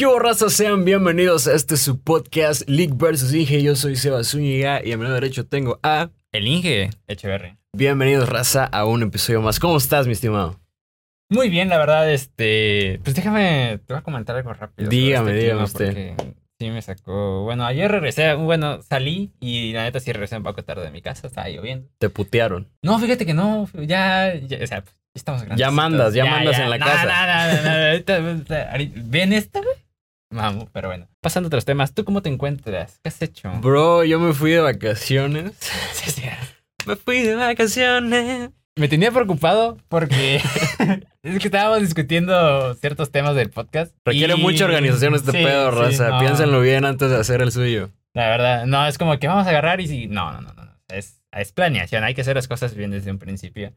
¿Qué hubo, raza? Sean bienvenidos a este su podcast League vs Inge. Yo soy Seba Zúñiga y a mi lado derecho tengo a... El Inge Echeverry. Bienvenidos, raza, a un episodio más. ¿Cómo estás, mi estimado? Muy bien, la verdad, este... Pues déjame, te voy a comentar algo rápido. Dígame, este dígame usted. Sí me sacó... Bueno, ayer regresé, bueno, salí y la neta sí regresé un poco tarde de mi casa, estaba lloviendo. Te putearon. No, fíjate que no, ya, ya, o sea, pues, estamos grandes. Ya mandas, ya mandas en la casa. Ahorita, ahorita- ¿Ven esto, güey? Vamos, pero bueno. Pasando a otros temas, ¿tú cómo te encuentras? ¿Qué has hecho? Bro, yo me fui de vacaciones. Sí, sí. Me fui de vacaciones. Me tenía preocupado porque es que estábamos discutiendo ciertos temas del podcast. Requiere y- mucha organización este Sí, pedo, sí, raza. no. Piénsenlo bien antes de hacer el suyo. La verdad, no, es como que vamos a agarrar y si. No, no, no, no. no. Es, es planeación, hay que hacer las cosas bien desde un principio.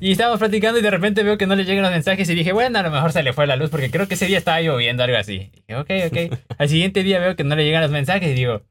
Y estábamos platicando y de repente veo que no le llegan los mensajes y dije, bueno, a lo mejor se le fue la luz porque creo que ese día estaba lloviendo algo así. Y dije, ok, ok. Al siguiente día veo que no le llegan los mensajes y digo,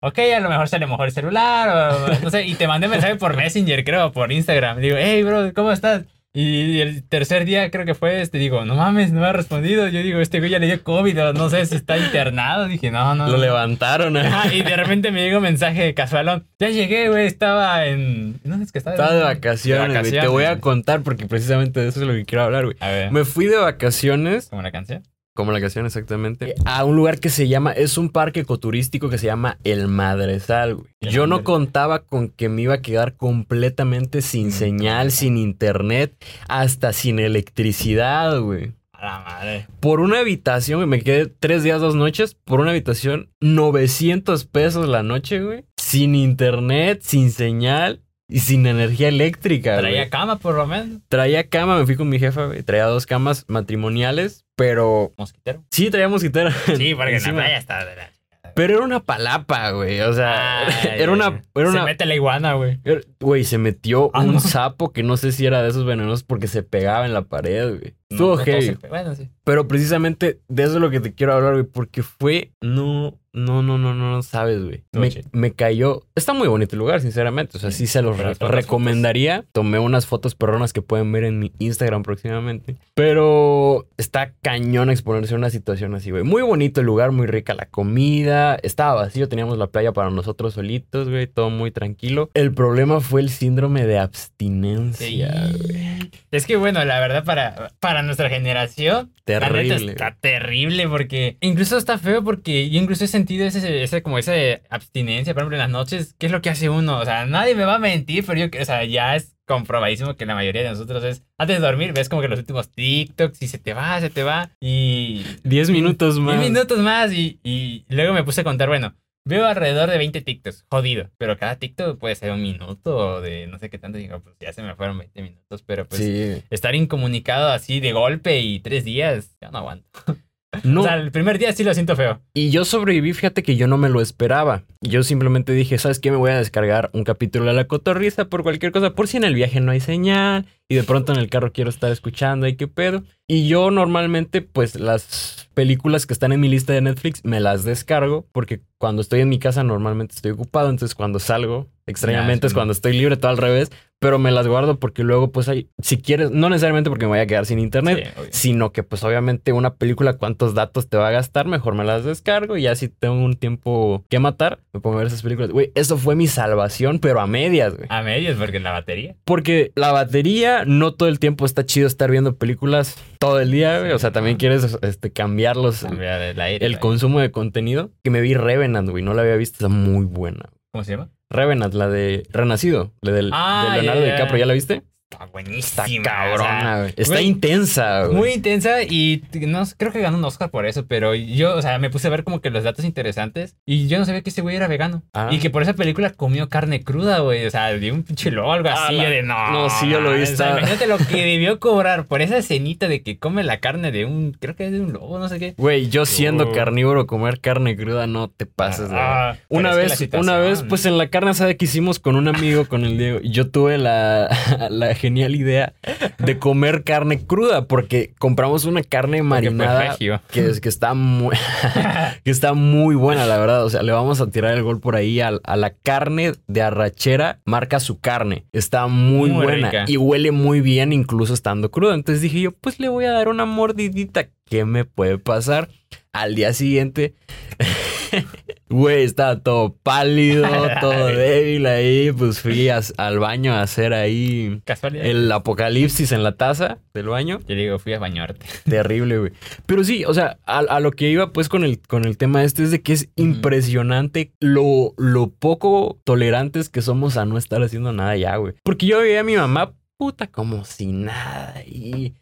ok, a lo mejor se le mojó el celular o no sé. Y te mandé mensaje por Messenger, creo, por Instagram. Digo, hey, bro, ¿cómo estás? Y el tercer día creo que fue este, digo, no mames, no me ha respondido. Yo digo, este güey ya le dio COVID, no sé si está internado. Dije, no, no. Lo levantaron. ¿eh? Y de repente me llegó un mensaje casualón. Ya llegué, güey, estaba en... ¿Dónde es que estaba? Estaba de vacaciones, güey. Te voy a contar porque precisamente de eso es lo que quiero hablar, güey. A ver, Me fui de vacaciones ¿como la canción? Como la canción exactamente. A un lugar que se llama, es un parque ecoturístico que se llama El Madresal, güey. Yo no contaba con que me iba a quedar completamente sin señal, sin internet, hasta sin electricidad, güey. A la madre. Por una habitación, güey, me quedé tres días, dos noches, por una habitación, 900 pesos la noche, güey. Sin internet, sin señal y sin energía eléctrica, güey. Traía cama por lo menos. Traía cama, me fui con mi jefa, güey. Traía dos camas matrimoniales, pero Mosquitero. sí traía mosquitera. Sí, porque en la playa está... de la- Pero era una palapa, güey. O sea, era una. Era Se una mete la iguana, güey. Güey, se metió Ah, un no. sapo que no sé si era de esos venenosos porque se pegaba en la pared, güey. Estuvo No, heavy. se- Bueno, sí. Pero precisamente de eso es lo que te quiero hablar, güey. Porque fue. No, no, no, no, no, no sabes, güey. Me, me cayó. Está muy bonito el lugar, sinceramente. O sea, sí se los re- recomendaría. Tomé unas fotos perronas que pueden ver en mi Instagram próximamente. Pero está cañón exponerse a una situación así, güey. Muy bonito el lugar, muy rica la comida. Estaba vacío, teníamos la playa para nosotros solitos, güey. Todo muy tranquilo. El problema fue el síndrome de abstinencia, güey. Es que bueno, la verdad para, para nuestra generación, la neta Terrible. está terrible porque incluso está feo porque yo incluso he sentido ese, ese como esa abstinencia, por ejemplo, en las noches, ¿qué es lo que hace uno? O sea, nadie me va a mentir, pero yo, o sea, ya es comprobadísimo que la mayoría de nosotros es antes de dormir, ves como que los últimos TikToks y se te va, se te va y Diez minutos más. 10 minutos más y, y luego me puse a contar, bueno, veo alrededor de 20 TikToks, jodido, pero cada TikTok puede ser un minuto o de no sé qué tanto, digo, pues ya se me fueron 20 minutos, pero pues sí. estar incomunicado así de golpe y tres días, ya no aguanto. No, O sea, el primer día sí lo siento feo. y yo sobreviví, fíjate que yo no me lo esperaba. Yo simplemente dije, ¿sabes qué? Me voy a descargar un capítulo de La Cotorriza por cualquier cosa, por si en el viaje no hay señal y de pronto en el carro quiero estar escuchando, ¿y qué pedo? Y yo normalmente, pues las películas que están en mi lista de Netflix me las descargo porque cuando estoy en mi casa normalmente estoy ocupado, entonces cuando salgo, extrañamente Ya, es cuando estoy libre, todo al revés, pero me las guardo porque luego, pues hay, si quieres, no necesariamente porque me vaya a quedar sin internet, Sí, sino que pues obviamente una película cuántos datos te va a gastar, mejor me las descargo y ya si tengo un tiempo que matar, me pongo a ver esas películas. Güey, eso fue mi salvación, pero a medias, güey. A medios, porque la batería. Porque la batería no todo el tiempo está chido estar viendo películas todo el día, güey. O sea, también quieres este, cambiar los, Cambiar el aire. el consumo de contenido. Que me vi Revenant, güey, no la había visto, está muy buena. ¿Cómo se llama? Revenant, la de Renacido, la del, Ah, de Leonardo ya. DiCaprio, ¿ya la viste? Está Está buenísima. cabrona, güey. Está güey, intensa, güey. Muy intensa y no, creo que ganó un Oscar por eso, pero yo, o sea, me puse a ver como que los datos interesantes y yo no sabía que ese güey era vegano. Ah. Y que por esa película comió carne cruda, güey. O sea, de un pinche lobo, algo Ah, así. la- yo de no. no, sí, yo lo vi, o sea, está- imagínate lo que debió cobrar por esa escenita de que come la carne de un, creo que es de un lobo, no sé qué. Güey, yo siendo carnívoro, comer carne cruda, no te pases de... Ah, Una vez, una vez, pues en la carne asada que hicimos con un amigo, con el Diego, yo tuve la, la genial idea de comer carne cruda, porque compramos una carne marinada que, es- que está muy, que está muy buena, la verdad. O sea, le vamos a tirar el gol por ahí al- a, la carne de arrachera, marca su carne. Está muy, Muy buena rica. y huele muy bien, incluso estando cruda. Entonces dije yo, pues le voy a dar una mordidita. ¿Qué me puede pasar? al día siguiente, güey, estaba todo pálido, todo débil ahí. Pues fui a- al baño a hacer ahí Casualidad. el apocalipsis en la taza del baño. Yo digo, fui a bañarte. Terrible, güey. Pero sí, o sea, a, a lo que iba pues con el, con el tema este es de que es impresionante lo, lo poco tolerantes que somos a no estar haciendo nada ya, güey. Porque yo veía a mi mamá, puta, como si nada y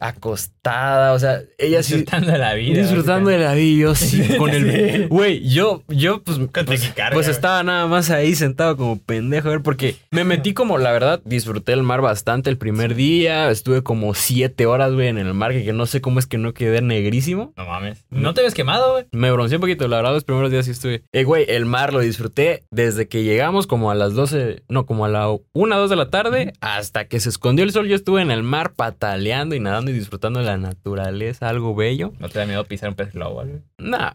acostada, o sea, ella sí... Disfrutando de la vida. Disfrutando de la vida, yo sí, con Sí. el... Güey, yo, yo pues, pues, pues estaba nada más ahí sentado como pendejo, a ver, porque me metí como, la verdad, disfruté el mar bastante el primer día, estuve como siete horas, güey, en el mar, que no sé cómo es que no quedé negrísimo. No mames. ¿No te ves quemado, güey? Me bronceé un poquito, la verdad, los primeros días sí estuve. Eh, güey, el mar lo disfruté desde que llegamos como a las 12, no, como a la 1, 2 de la tarde, hasta que se escondió el sol. Yo estuve en el mar pataleando y nadando y disfrutando de la naturaleza, algo bello. ¿No te da miedo pisar un pez globo? Nah,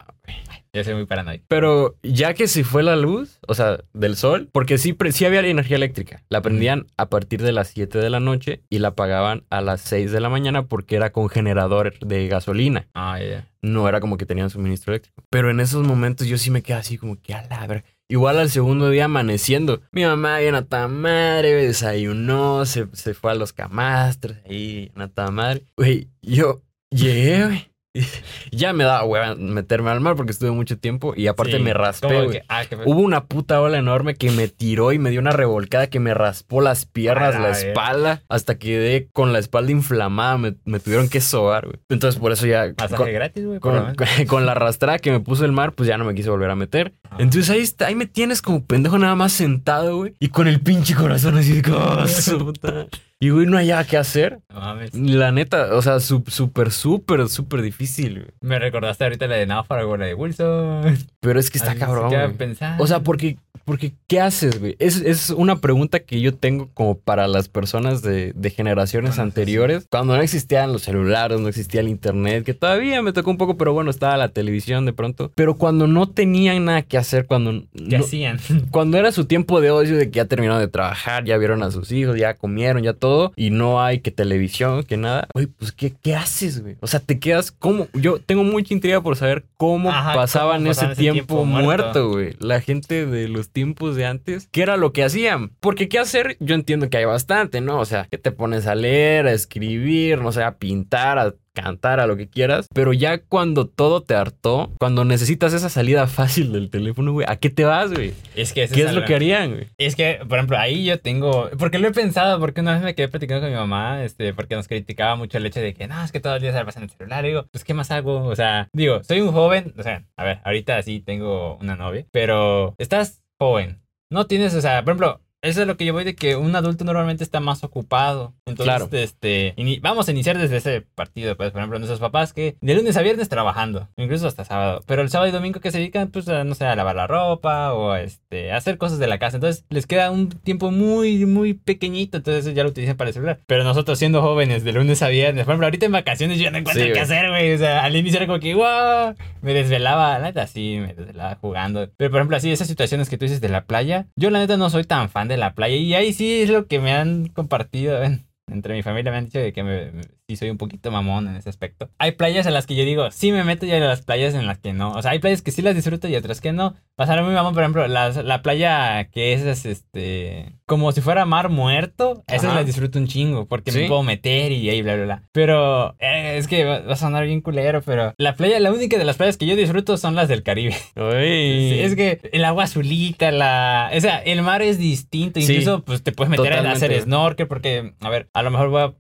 Yo soy muy paranoico. pero ya que se fue la luz, o sea, del sol, porque sí, sí había energía eléctrica. La prendían a partir de las 7 de la noche y la apagaban a las 6 de la mañana porque era con generador de gasolina. Ah, ya, no era como que tenían suministro eléctrico. Pero en esos momentos yo sí me quedé así como que a la ver. Igual al segundo día amaneciendo, mi mamá bien a toda madre, desayunó, se, se fue a los camastros, ahí a toda madre. Güey, yo llegué, güey. Ya me daba hueva meterme al mar porque estuve mucho tiempo y aparte Sí, me raspé, que- ah, que- Hubo una puta ola enorme que me tiró y me dio una revolcada que me raspó las piernas, la espalda, hasta quedé con la espalda inflamada. Me, me tuvieron que sobar, güey. Entonces por eso ya... Con- gratis, güey. por lo con, menos. con la arrastrada que me puso el mar, pues ya no me quise volver a meter. Ah. Entonces ahí está, ahí me tienes como pendejo nada más sentado, güey. Y con el pinche corazón así de "Oh, su puta". Y güey, no haya qué hacer. No mames. La neta, o sea, súper, súper, súper difícil, güey. Me recordaste ahorita la de Náufrago, la de Wilson. Pero es que está cabrón, güey. O sea, porque, porque ¿qué haces, güey? Es, es una pregunta que yo tengo como para las personas de, de generaciones Bueno, sí, anteriores. Cuando no existían los celulares, no existía el internet, que todavía me tocó un poco, pero bueno, estaba la televisión de pronto. Pero cuando no tenían nada que hacer, cuando... ¿Qué no- hacían? cuando era su tiempo de ocio, de que ya terminaron de trabajar, ya vieron a sus hijos, ya comieron, ya todo, y no hay que televisión, que nada, güey, pues ¿qué, qué haces, güey? O sea, te quedas como. Yo tengo mucha intriga por saber cómo Ajá, pasaban cómo ese, tiempo, muerto, güey. La gente de los tiempos de antes, ¿qué era lo que hacían? Porque qué hacer, yo entiendo que hay bastante, ¿no? O sea, que te pones a leer, a escribir, no sé, a pintar, a cantar, a lo que quieras, pero ya cuando todo te hartó, cuando necesitas esa salida fácil del teléfono, güey, ¿a qué te vas, güey? Es que ¿Qué es lo algo- que harían, güey? Es que, por ejemplo, ahí yo tengo. Porque lo he pensado, porque una vez me quedé platicando con mi mamá, este, porque nos criticaba mucho el hecho de que no, es que todo el día se la en el celular. Y digo, pues, ¿qué más hago? O sea, digo, soy un joven, o sea, a ver, ahorita sí tengo una novia, pero estás joven. No tienes, o sea, por ejemplo. Eso es lo que yo voy de que un adulto normalmente está más ocupado. Entonces, Claro. este, vamos a iniciar desde ese partido. Pues, por ejemplo, nuestros papás que de lunes a viernes trabajando, incluso hasta sábado. Pero el sábado y domingo que se dedican, pues, a, no sé, a lavar la ropa o este, a hacer cosas de la casa. Entonces, les queda un tiempo muy, muy pequeñito. Entonces, eso ya lo utilizan para el celular. Pero nosotros siendo jóvenes, de lunes a viernes, por ejemplo, ahorita en vacaciones yo no encuentro Sí, qué hacer, güey. O sea, al inicio era como que, wow, me desvelaba, la neta, sí, me desvelaba jugando. Pero, por ejemplo, así, esas situaciones que tú dices de la playa, yo la neta no soy tan fan de la playa. Y ahí sí es lo que me han compartido. Entre mi familia me han dicho de que me- sí soy un poquito mamón en ese aspecto. Hay playas en las que yo digo, sí me meto y hay las playas en las que no. O sea, hay playas que sí las disfruto y otras que no. Pasaron muy mamón, por ejemplo, las- la playa que es, es, este, como si fuera mar muerto, esas Ajá. las disfruto un chingo porque Sí. me puedo meter y ahí bla, bla, bla. Pero eh, es que va va a sonar bien culero, pero la playa, la única de las playas que yo disfruto son las del Caribe. Uy. Es que el agua azulita, la... O sea, el mar es distinto. Sí, Incluso, pues, te puedes meter a hacer snorkel porque, a ver, a lo mejor voy a...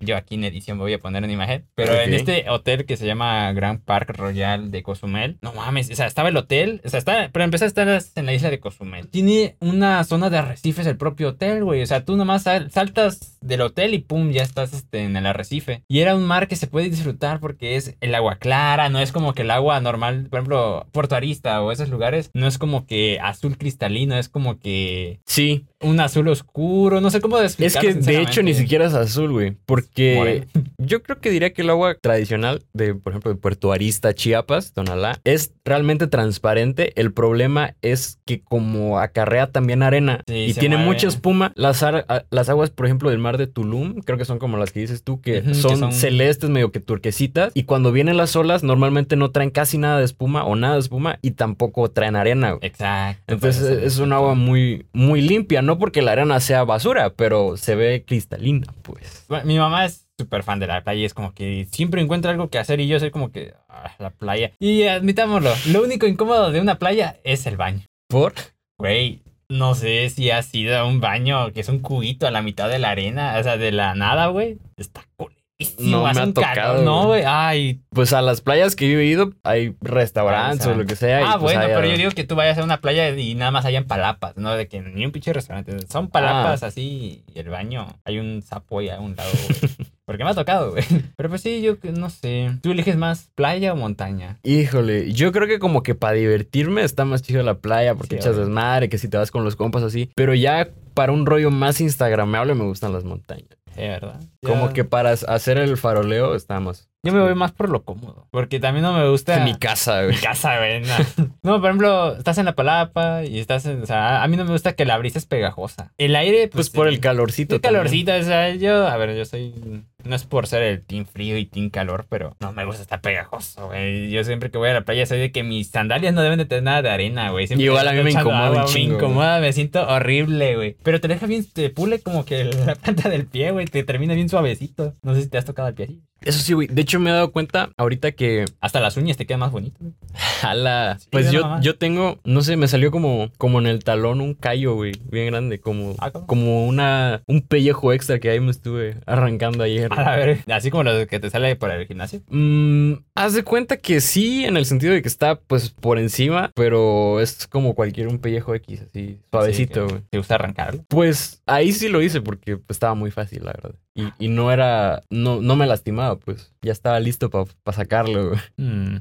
Yo aquí en edición voy a poner una imagen. Pero en Ok. este hotel que se llama Grand Park Royal de Cozumel. No mames, o sea, estaba el hotel. O sea, está, para empezar, estás en la isla de Cozumel. Tiene una zona de arrecifes el propio hotel, güey. O sea, tú nomás sal- saltas del hotel y pum, ya estás este, en el arrecife. Y era un mar que se puede disfrutar porque es el agua clara, no es como que el agua normal, por ejemplo, Puerto Arista o esos lugares, no es como que azul cristalino, es como que Sí, un azul oscuro, no sé cómo Es describirlo. que de hecho ni siquiera es azul, güey. Porque yo creo que diría que el agua tradicional de, por ejemplo, de Puerto Arista, Chiapas, Tonalá, es realmente transparente. El problema es que como acarrea también arena Sí, y tiene mueve. mucha espuma, las, ar- las aguas, por ejemplo, del mar de Tulum, creo que son como las que dices tú, que, son, son- celestes, medio que turquesitas. Y cuando vienen las olas, normalmente no traen casi nada de espuma o nada de espuma y tampoco traen arena, güey. Exacto. Entonces es un agua muy, muy limpia, no porque la arena sea basura, pero se ve cristalina, pues. Bueno, Mi mamá es súper fan de la playa y es como que siempre encuentra algo que hacer y yo soy como que ah, la playa. Y admitámoslo, lo único incómodo de una playa es el baño. ¿Por? Güey, no sé si has ido a un baño que es un cubito a la mitad de la arena, o sea, de la nada, güey. Está culerísimo. No me ha tocado, No, güey. Ay. Pues a las playas que yo he ido hay restaurantes o lo que sea. y Ah, pues bueno, pero yo digo que tú vayas a una playa y nada más hayan palapas, ¿no? De que ni un pinche restaurante. Son palapas así y el baño. Hay un sapo ahí a un lado, güey. Porque me ha tocado, güey. Pero pues sí, yo no sé. ¿Tú eliges más playa o montaña? Híjole, yo creo que como que para divertirme está más chido la playa porque Sí, echas desmadre, que si te vas con los compas así. Pero ya para un rollo más instagramable me gustan las montañas. Sí, ¿verdad? Como que para hacer el faroleo estamos. Yo me voy más por lo cómodo. Porque también no me gusta... En mi casa, güey. Mi casa, güey. No. No, por ejemplo, estás en la palapa y estás en. O sea, a mí no me gusta que la brisa es pegajosa. El aire, pues. Pues por el calorcito. El también. calorcito, o sea, yo. A ver, yo soy. No es por ser el team frío y team calor, pero no me gusta estar pegajoso, güey. Yo siempre que voy a la playa soy de que mis sandalias no deben de tener nada de arena, güey. Siempre Igual a mí me incomoda un agua, chingo, Me güey. incomoda, me siento horrible, güey. Pero te deja bien, te pule como que la planta del pie, güey. Te termina bien suavecito. No sé si te has tocado el pie así. Eso sí, güey. De hecho, me he dado cuenta ahorita que Hasta las uñas te quedan más bonitas. Jala. Sí, pues yo, nomás. yo tengo, no sé, me salió como, como en el talón un callo, güey, bien grande, como, Ah, como una, un pellejo extra que ahí me estuve arrancando ayer. A ver, así como lo que te sale por el gimnasio. Mm, haz de cuenta que sí, en el sentido de que está pues por encima, pero es como cualquier un pellejo X, así, suavecito, Sí, güey. ¿Te gusta arrancarlo? Pues ahí sí lo hice porque pues, estaba muy fácil, la verdad. Y, y no era, no, no me lastimaba, pues ya estaba listo para sacarlo. Mm.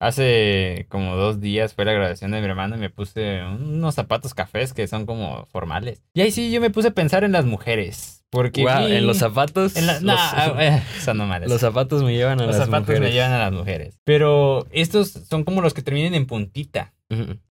Hace como dos días fue la graduación de mi hermano y me puse unos zapatos cafés que son como formales. Y ahí sí yo me puse a pensar en las mujeres. Porque vi- en los zapatos. en la- los, no, ah, eh, son normales. los zapatos me llevan a Los las zapatos mujeres. me llevan a las mujeres. Pero estos son como los que terminan en puntita.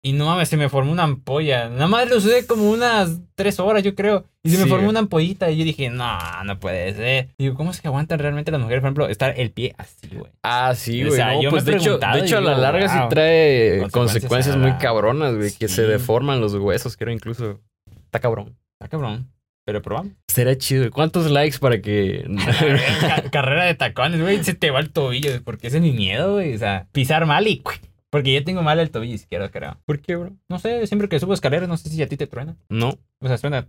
Y no mames, se me formó una ampolla. Nada más lo usé como unas tres horas, yo creo. Y se me Sí. formó una ampollita. Y yo dije, no, no puede ser. Digo, ¿cómo es que aguantan realmente las mujeres, por ejemplo, estar el pie así, güey? Ah, sí, O güey. sea, no, yo pues me he de hecho, de hecho a la larga sí wow. trae Consecuencias muy cabronas, güey. Que se Sí. deforman los huesos, creo incluso. Está cabrón. Está cabrón. Pero probamos. Será chido. ¿Cuántos likes para que... Ca- carrera de tacones, güey. Se te va el tobillo. Porque ese es mi miedo, güey. O sea, pisar mal y... Porque yo tengo mal el tobillo izquierdo, creo. ¿Por qué, bro? No sé, siempre que subo escaleras, no sé si a ti te truena. No. O sea, suena...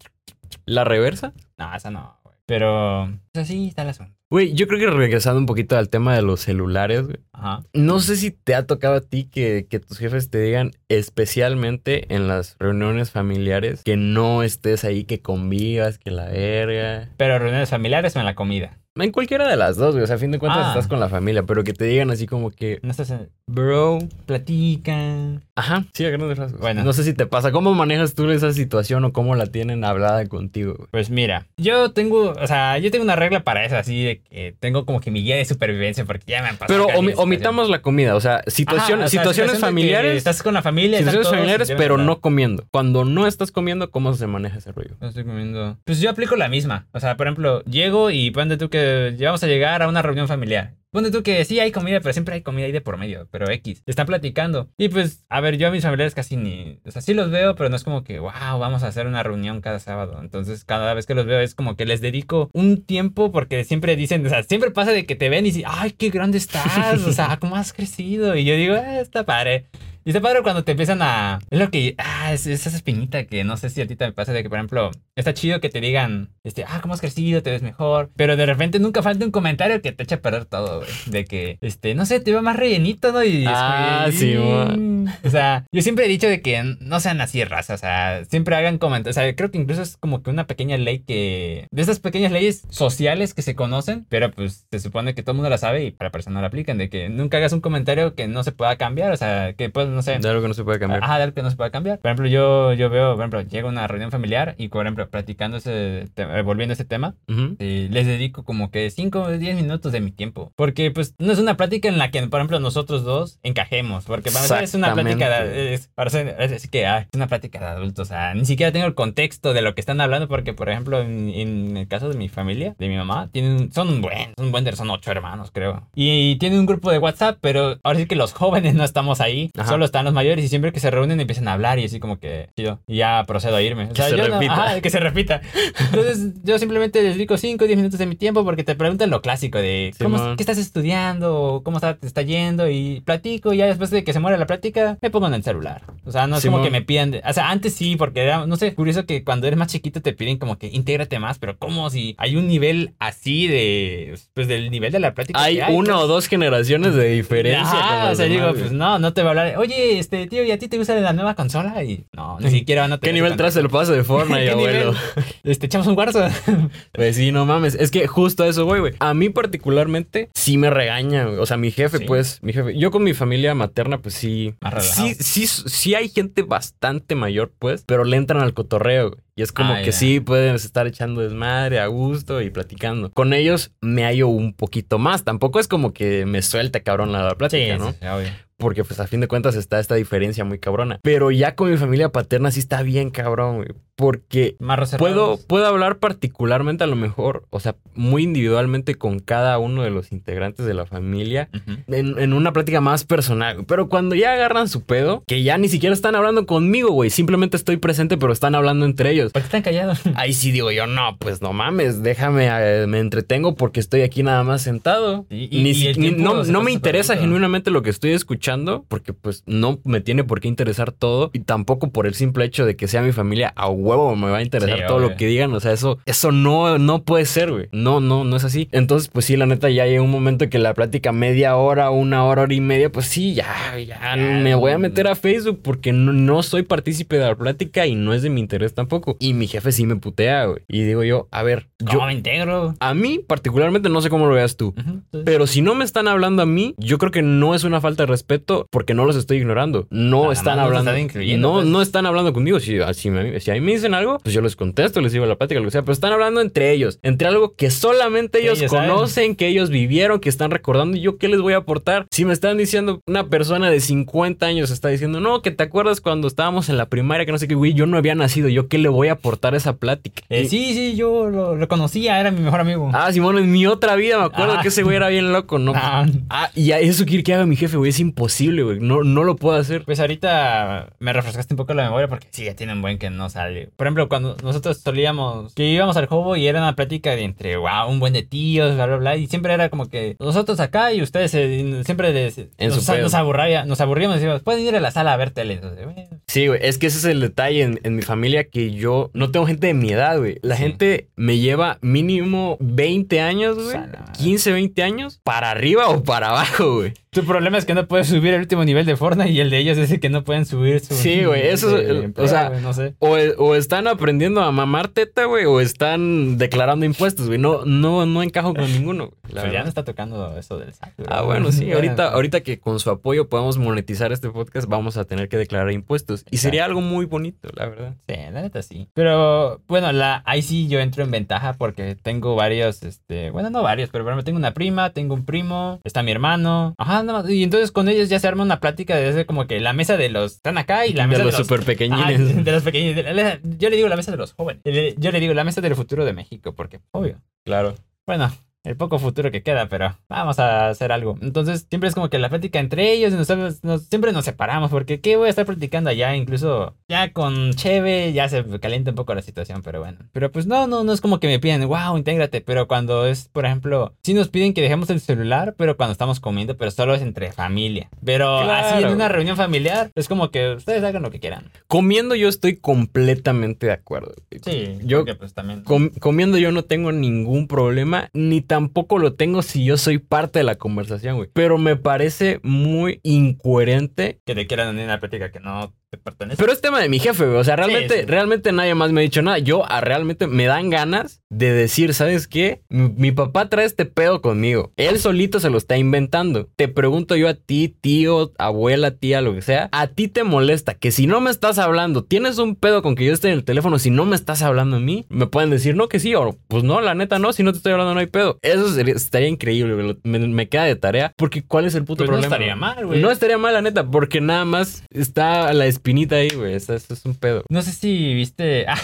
¿La reversa? No, esa no, güey. Pero... O sea, sí, está el asunto. Güey, yo creo que regresando un poquito al tema de los celulares, güey. Ajá. No sé si te ha tocado a ti que, que tus jefes te digan, especialmente en las reuniones familiares, que no estés ahí, que convivas, que la verga. Pero reuniones familiares o en la comida. En cualquiera de las dos, güey. O sea, a fin de cuentas Ah. estás con la familia, pero que te digan así como que, No estás en... bro. Platican. Ajá, sí, a grandes rasgos. Bueno. No sé si te pasa. ¿Cómo manejas tú esa situación o cómo la tienen hablada contigo, güey? Pues mira, yo tengo, o sea, yo tengo una regla para eso, así de que tengo como que mi guía de supervivencia porque ya me han pasado. Pero omi- omitamos la comida, o sea, situación- Ajá, o sea, situaciones situación familiares. Estás con la familia. Situaciones todos familiares, pero no comiendo. Cuando no estás comiendo, ¿cómo se maneja ese rollo? No estoy comiendo. Pues yo aplico la misma. O sea, por ejemplo, llego y ponte tú que ya vamos a llegar a una reunión familiar. Ponte tú que sí hay comida, pero siempre hay comida ahí de por medio, pero X. Están platicando. Y pues, a ver, yo a mis familiares casi ni. O sea, sí los veo, pero no es como que, wow, vamos a hacer una reunión cada sábado. Entonces, cada vez que los veo es como que les dedico un tiempo porque siempre dicen, o sea, siempre pasa de que te ven y dicen, ay, qué grande estás, o sea, cómo has crecido. Y yo digo, "Ah, está padre. Y está padre cuando te empiezan a... Es lo que... Ah, es, es esa espinita que no sé si a ti te pasa de que, por ejemplo, está chido que te digan, este, ah, ¿cómo has crecido? Te ves mejor. Pero de repente nunca falta un comentario que te echa a perder todo, güey. De que, este, no sé, te veo más rellenito, ¿no? Y es Ah, como, sí, "Mm". O sea, yo siempre he dicho de que no sean así de raza. O sea, siempre hagan comentarios. O sea, creo que incluso es como que una pequeña ley que... De esas pequeñas leyes sociales que se conocen, pero pues se supone que todo el mundo la sabe y para personas no la aplican. De que nunca hagas un comentario que no se pueda cambiar. O sea, que pues, no sé... De algo que no se puede cambiar. Ajá, de algo que no se puede cambiar. Por ejemplo, yo, yo veo, por ejemplo, llega una reunión familiar y, por ejemplo, practicando ese, te- volviendo a ese tema, Ujú. eh, les dedico como que 5 o 10 minutos de mi tiempo. Porque, pues, no es una plática en la que, por ejemplo, nosotros dos encajemos. Porque para empezar es una plática de, es, es decir que ah, es una plática de adultos. O sea, ni siquiera tengo el contexto de lo que están hablando. Porque, por ejemplo, en, en el caso de mi familia, de mi mamá, tienen, son un buen, son un buen, son ocho hermanos, creo. Y, tienen un grupo de WhatsApp, pero ahora sí que los jóvenes no estamos ahí. Ajá. Solo están los mayores y siempre que se reúnen empiezan a hablar y así como que chido. Y ya procedo a irme. O Que se no- repita. ajá, que se repita. Entonces, yo simplemente les dedico 5 o 10 minutos de mi tiempo porque te preguntan lo clásico de ¿cómo. ¿qué estás estudiando? ¿Cómo está, te está yendo? Y platico y ya después de que se muere la plática, me pongo en el celular. O sea, no es como que me pidan... de- o sea, antes sí, porque era, no sé, curioso que cuando eres más chiquito te piden como que intégrate más, pero ¿cómo si hay un nivel así de... pues del nivel de la plática? Hay que una pues? o dos generaciones de diferencia. O sea, digo, pues no, no te va a hablar. Oye, este tío, ¿y a ti te gusta la nueva consola? Y no, ni siquiera van a ¿Qué tener nivel ese traes el paso de Fortnite, ¿Qué abuelo? nivel? Este, echamos un cuarzo. Pues sí, no mames. Es que justo eso voy, güey. A mí particularmente sí me regaña, güey. O sea, mi jefe, Sí. pues, mi jefe. Yo con mi familia materna, pues sí. Más. Sí, sí, sí hay gente bastante mayor, pues, pero le entran al cotorreo, güey. Y es como Ah, que sí pueden estar echando desmadre a gusto y platicando. Con ellos me hallo un poquito más. Tampoco es como que me suelte cabrón la plática, ¿no? sí, obvio. Porque pues a fin de cuentas está esta diferencia muy cabrona. Pero ya con mi familia paterna sí está bien cabrón, güey. Porque Más puedo, puedo hablar particularmente a lo mejor, o sea, muy individualmente con cada uno de los integrantes de la familia. Ujú. En, en una plática más personal, pero cuando ya agarran su pedo, que ya ni siquiera están hablando conmigo, güey, simplemente estoy presente, pero están hablando entre ellos. ¿Por qué están callados? Ahí sí digo yo, no, pues no mames, déjame, eh, me entretengo porque estoy aquí nada más sentado. Y- y- Ni y ni- no, no me interesa genuinamente lo que estoy escuchando, porque pues no me tiene por qué interesar todo, y tampoco por el simple hecho de que sea mi familia, a huevo me va a interesar Sí, todo obvio. lo que digan, o sea, eso, eso no, no puede ser, güey. No, no, no es así. Entonces, pues sí, la neta, ya llega un momento que la plática media hora, una hora, hora y media, pues sí, ya, ya me voy a meter a Facebook porque no, no soy partícipe de la plática y no es de mi interés tampoco. Y mi jefe sí me putea, güey. Y digo yo, a ver, yo, ¿Cómo me integro? a mí particularmente no sé cómo lo veas tú. Pero si no me están hablando a mí, yo creo que no es una falta de respeto porque no los estoy ignorando. No Nada están hablando. están no, pues. no están hablando conmigo. Si, si, me- si a mí me dicen algo, pues yo les contesto, les digo la plática, lo que sea. Pero están hablando entre ellos. Entre algo que solamente ellos, saben. conocen, que ellos vivieron, que están recordando. ¿Y yo qué les voy a aportar? Si me están diciendo, una persona de 50 años está diciendo, no, que te acuerdas cuando estábamos en la primaria, que no sé qué, güey, yo no había nacido. ¿Yo qué le voy a aportar a esa plática? Eh, Y- sí, sí, yo lo, lo conocía, era mi mejor amigo. Ah, Simón, en mi otra vida me acuerdo Ah. que ese güey era bien loco, ¿no? Ah, Ah, y a eso quiere que haga mi jefe, güey. Es imposible, güey. No, no lo puedo hacer. Pues ahorita me refrescaste un poco la memoria porque sí, ya tiene un buen que no sale. Por ejemplo, cuando nosotros solíamos que íbamos al juego y era una plática de entre, wow, un buen de tíos, bla, bla, bla. Y siempre era como que nosotros acá y ustedes eh, siempre les- En nos, nos, aburría, nos aburríamos y decíamos, pueden ir a la sala a ver tele. Entonces, bueno, Sí, güey. Es que ese es el detalle en, en mi familia que yo no tengo gente de mi edad, güey. La Sí. gente me lleva mínimo 20 años, güey. Sala. 15, 20 años. Para arriba o para abajo, güey. Tu problema es que no puedes subir el último nivel de Fortnite y el de ellos es el que no pueden subir su. Sí, güey, eso es- o sea, no sé. O, o están aprendiendo a mamar teta, güey, o están declarando impuestos, güey. No, no, no encajo con ninguno, güey. la Pues ya no está tocando eso del SAT. Ah, bueno, sí. Ahorita, ahorita que con su apoyo podamos monetizar este podcast, vamos a tener que declarar impuestos. Y sería algo muy bonito, la verdad. Sí, la neta sí. Pero bueno, la, ahí sí yo entro en ventaja porque tengo varios, este, bueno, no varios, pero por ejemplo tengo una prima, tengo un primo, está mi hermano. Ajá, nada más. Y entonces con ellos ya se arma una plática de ese como que la mesa de los están acá y la de mesa los de los super pequeñines. de los pequeños. de la- Yo le digo la mesa de los jóvenes. Yo le digo la mesa del futuro de México porque, obvio. Claro. Bueno, el poco futuro que queda, pero vamos a hacer algo. Entonces, siempre es como que la plática entre ellos, y nos- nos- siempre nos separamos, porque ¿qué voy a estar platicando allá? Incluso ya con Cheve ya se calienta un poco la situación, pero bueno. Pero pues no, no, no es como que me piden, wow, intégrate, pero cuando es, por ejemplo, sí nos piden que dejemos el celular, pero cuando estamos comiendo, pero solo es entre familia. Pero así en una reunión familiar, es como que ustedes hagan lo que quieran. Comiendo yo estoy completamente de acuerdo. Sí, Yo- porque pues también... Com- comiendo yo no tengo ningún problema, ni tampoco lo tengo si yo soy parte de la conversación, güey. Pero me parece muy incoherente. Que te quieran en una plática que no te pertenece. Pero es tema de mi jefe, güey. O sea, realmente, sí. realmente nadie más me ha dicho nada. Yo a, realmente me dan ganas de decir, ¿sabes qué? Mi, mi papá trae este pedo conmigo. Él solito se lo está inventando. Te pregunto yo a ti, tío, abuela, tía, lo que sea. ¿A ti te molesta que si no me estás hablando, tienes un pedo con que yo esté en el teléfono, si no me estás hablando a mí? Me pueden decir, no, que sí, o pues no, la neta no, si no te estoy hablando no hay pedo. Eso sería- estaría increíble, güey. Me, me queda de tarea. Porque ¿cuál es el puto Pues no problema? estaría mal, güey. No estaría mal, la neta, porque nada más está la espinita ahí, güey. Eso, eso es un pedo. No sé si viste.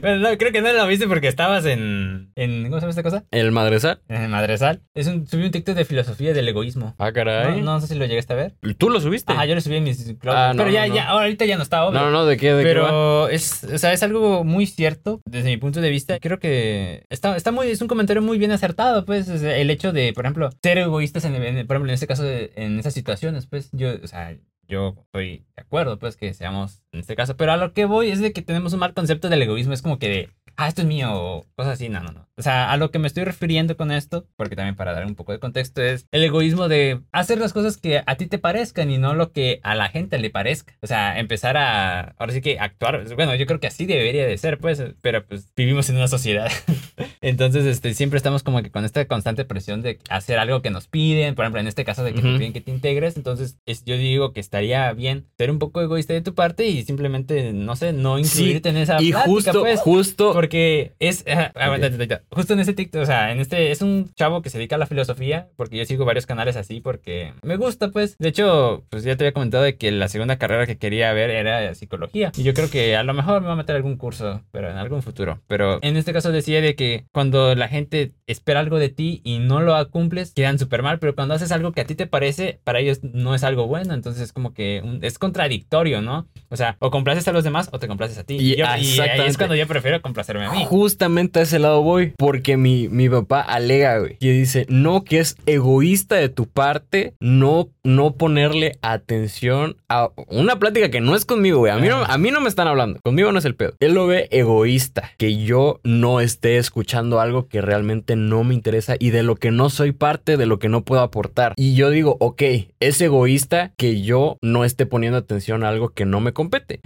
Bueno, no, creo que no lo viste porque estabas en. en ¿Cómo se llama esta cosa? El madresal. En Madresal. Es un, subí un TikTok de filosofía del egoísmo. Ah, No, caray. no sé si lo llegaste a ver. ¿Tú lo subiste? Ajá, yo lo subí en mis. Ah, no, pero ya, no, no. ya, ahorita ya no está, obvio. No, no, no, ¿de qué? ¿De qué va? Pero es, o sea, es algo muy cierto desde mi punto de vista. Creo que está, está muy, es un comentario muy bien acertado, pues, el hecho de, por ejemplo, ser egoístas, en, en- por ejemplo, en este caso, en esas situaciones, pues, yo, o sea, yo estoy de acuerdo, pues, que seamos en este caso. Pero a lo que voy es de que tenemos un mal concepto del egoísmo. Es como que de, ah, esto es mío, o cosas así. No, no, no. O sea, a lo que me estoy refiriendo con esto, porque también para dar un poco de contexto, es el egoísmo de hacer las cosas que a ti te parezcan y no lo que a la gente le parezca. O sea, empezar a, ahora sí que actuar. Bueno, yo creo que así debería de ser, pues, pero pues vivimos en una sociedad. Entonces, este, siempre estamos como que con esta constante presión de hacer algo que nos piden. Por ejemplo, en este caso de que te Ujú. piden que te integres. Entonces, es- yo digo que estaría bien ser un poco egoísta de tu parte y simplemente, no sé, no Sí, incluirte en esa Y plática, justo, pues. justo. Porque es. aguanta, tantito. Justo en ese TikTok, o sea, en este. Es un chavo que se dedica a la filosofía. Porque yo sigo varios canales así. Porque me gusta, pues. De hecho, pues ya te había comentado de que la segunda carrera que quería ver era psicología. Y yo creo que a lo mejor me va a meter algún curso, pero en algún futuro. Pero en este caso decía de que cuando la gente espera algo de ti y no lo cumples, quedan súper mal. Pero cuando haces algo que a ti te parece, para ellos no es algo bueno. Entonces es como que un- es contradictorio, ¿no? O sea, o complaces a los demás o te complaces a ti. Y- yo- y ahí es cuando yo prefiero complacerme a mí. Justamente a ese lado voy, porque mi, mi papá alega, güey, que dice, no, que es egoísta de tu parte no, no ponerle atención a una plática que no es conmigo, güey. A mí, no, a mí no me están hablando, conmigo no es el pedo. Él lo ve egoísta, que yo no esté escuchando algo que realmente no me interesa y de lo que no soy parte, de lo que no puedo aportar. Y yo digo, ok, es egoísta que yo no esté poniendo atención a algo que no me compete.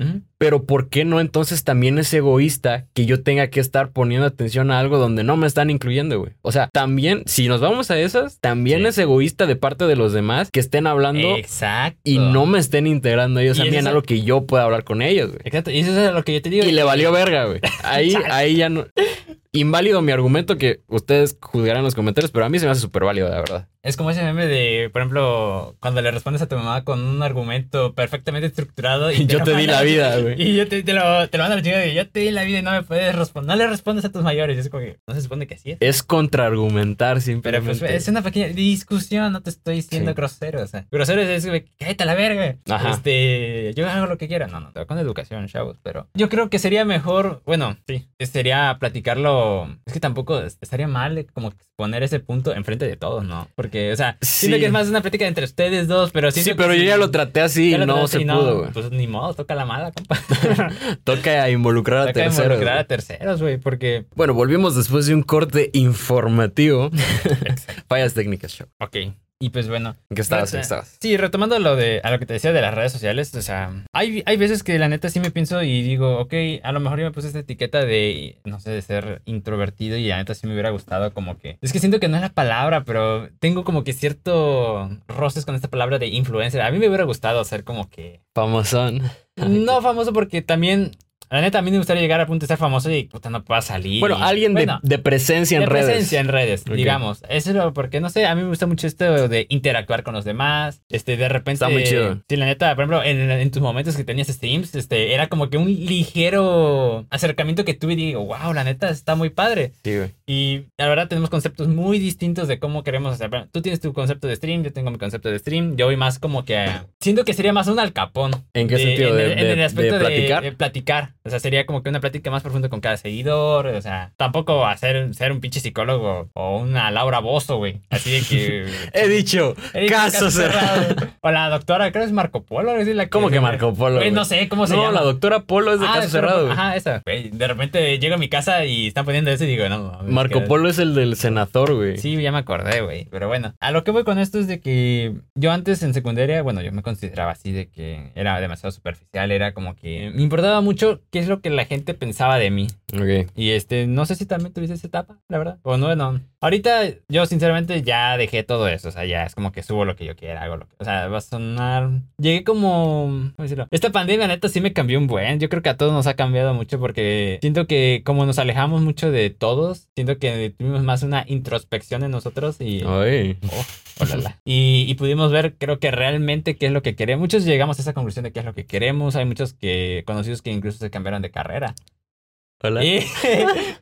Pero ¿por qué no entonces también es egoísta que yo tenga que estar poniendo atención a algo donde no me están incluyendo, güey? O sea, también, si nos vamos a esas, también Sí. es egoísta de parte de los demás que estén hablando Exacto. y no me estén integrando ellos a mí en algo que yo pueda hablar con ellos, güey. Exacto. Y eso es lo que yo te digo. Y le valió verga, güey. Ahí, ahí ya no... Inválido mi argumento que ustedes juzgarán en los comentarios, pero a mí se me hace súper válido, la verdad. Es como ese meme de, por ejemplo, cuando le respondes a tu mamá con un argumento perfectamente estructurado. Y Yo te di la vida, güey. Y yo te, te lo, te lo mando a la y yo te di la vida y no me puedes responder. No le respondes a tus mayores. Y es como que no se supone que así es. Es contraargumentar Pero simplemente. pues es una pequeña discusión, no te estoy diciendo Sí. grosero. O sea, grosero es, güey, cállate a la verga. Ajá. Este, yo hago lo que quiera. No, no, con educación, chavos. Pero yo creo que sería mejor, bueno, sí, sería platicarlo. Es que tampoco estaría mal como poner ese punto enfrente de todos, ¿no? Porque, o sea, siento Sí. que es más una plática entre ustedes dos, pero Sí, siento que pero yo ya lo traté así y no se y pudo, güey. Pues ni modo, toca la mala, compa. Toca involucrar a toca terceros. involucrar a terceros, güey, porque... Bueno, volvimos después de un corte informativo. Fallas técnicas, show. Ok. Y pues bueno, ¿En qué estabas? ¿En Reta- qué estabas? Sí, retomando lo de a lo que te decía de las redes sociales, o sea, hay, hay veces que la neta sí me pienso y digo, ok, a lo mejor yo me puse esta etiqueta de, no sé, de ser introvertido y la neta sí me hubiera gustado como que... Es que siento que no es la palabra, pero tengo como que cierto roces con esta palabra de influencer. A mí me hubiera gustado ser como que... Famosón. No famoso porque también... La neta, a mí me gustaría llegar al punto de ser famoso y puta, no pueda salir. Bueno, y- alguien de- bueno, de, presencia en de redes. presencia en redes, Ok. digamos. Eso es lo porque, no sé, a mí me gusta mucho esto de interactuar con los demás. Este, de repente. Está muy chido. Sí, la neta, por ejemplo, en, en tus momentos que tenías streams, este, era como que un ligero acercamiento que tuve y digo, wow, la neta está muy padre. Sí, güey. Y la verdad tenemos conceptos muy distintos de cómo queremos hacer. Tú tienes tu concepto de stream, yo tengo mi concepto de stream. Yo voy más como que. Siento que sería más un alcapón. ¿En qué De- sentido? En, ¿De- en de- el aspecto de de platicar? de platicar. O sea, sería como que una plática más profunda con cada seguidor. O sea, tampoco hacer ser un pinche psicólogo o una Laura Bozo, güey. Así de que. He dicho, He dicho, caso cerrado. O la doctora, creo que es Marco Polo. así, la ¿Cómo que Marco Polo? No sé cómo se no, llama. la doctora Polo es de Ah, caso es cerrado. güey. Ajá, esa. De repente llego a mi casa y están poniendo eso y digo, no. Marco que- Polo es el del senador, güey. Sí, ya me acordé, güey. Pero bueno, a lo que voy con esto es de que yo antes en secundaria, bueno, yo me consideraba así de que era demasiado superficial, era como que me importaba mucho qué es lo que la gente pensaba de mí. Ok. Y este, no sé si también tuviste esa etapa, la verdad. O no, no. Ahorita yo sinceramente ya dejé todo eso, o sea, ya es como que subo lo que yo quiera, hago lo que... O sea, va a sonar... Llegué como... ¿Cómo decirlo? Esta pandemia neta sí me cambió un buen. Yo creo que a todos nos ha cambiado mucho porque siento que como nos alejamos mucho de todos, siento que tuvimos más una introspección en nosotros y... Ay. Oh, ólala. Y, y pudimos ver, creo que realmente qué es lo que queremos. Muchos llegamos a esa conclusión de qué es lo que queremos. Hay muchos que conocidos que incluso se cambiaron de carrera. Hola. Y-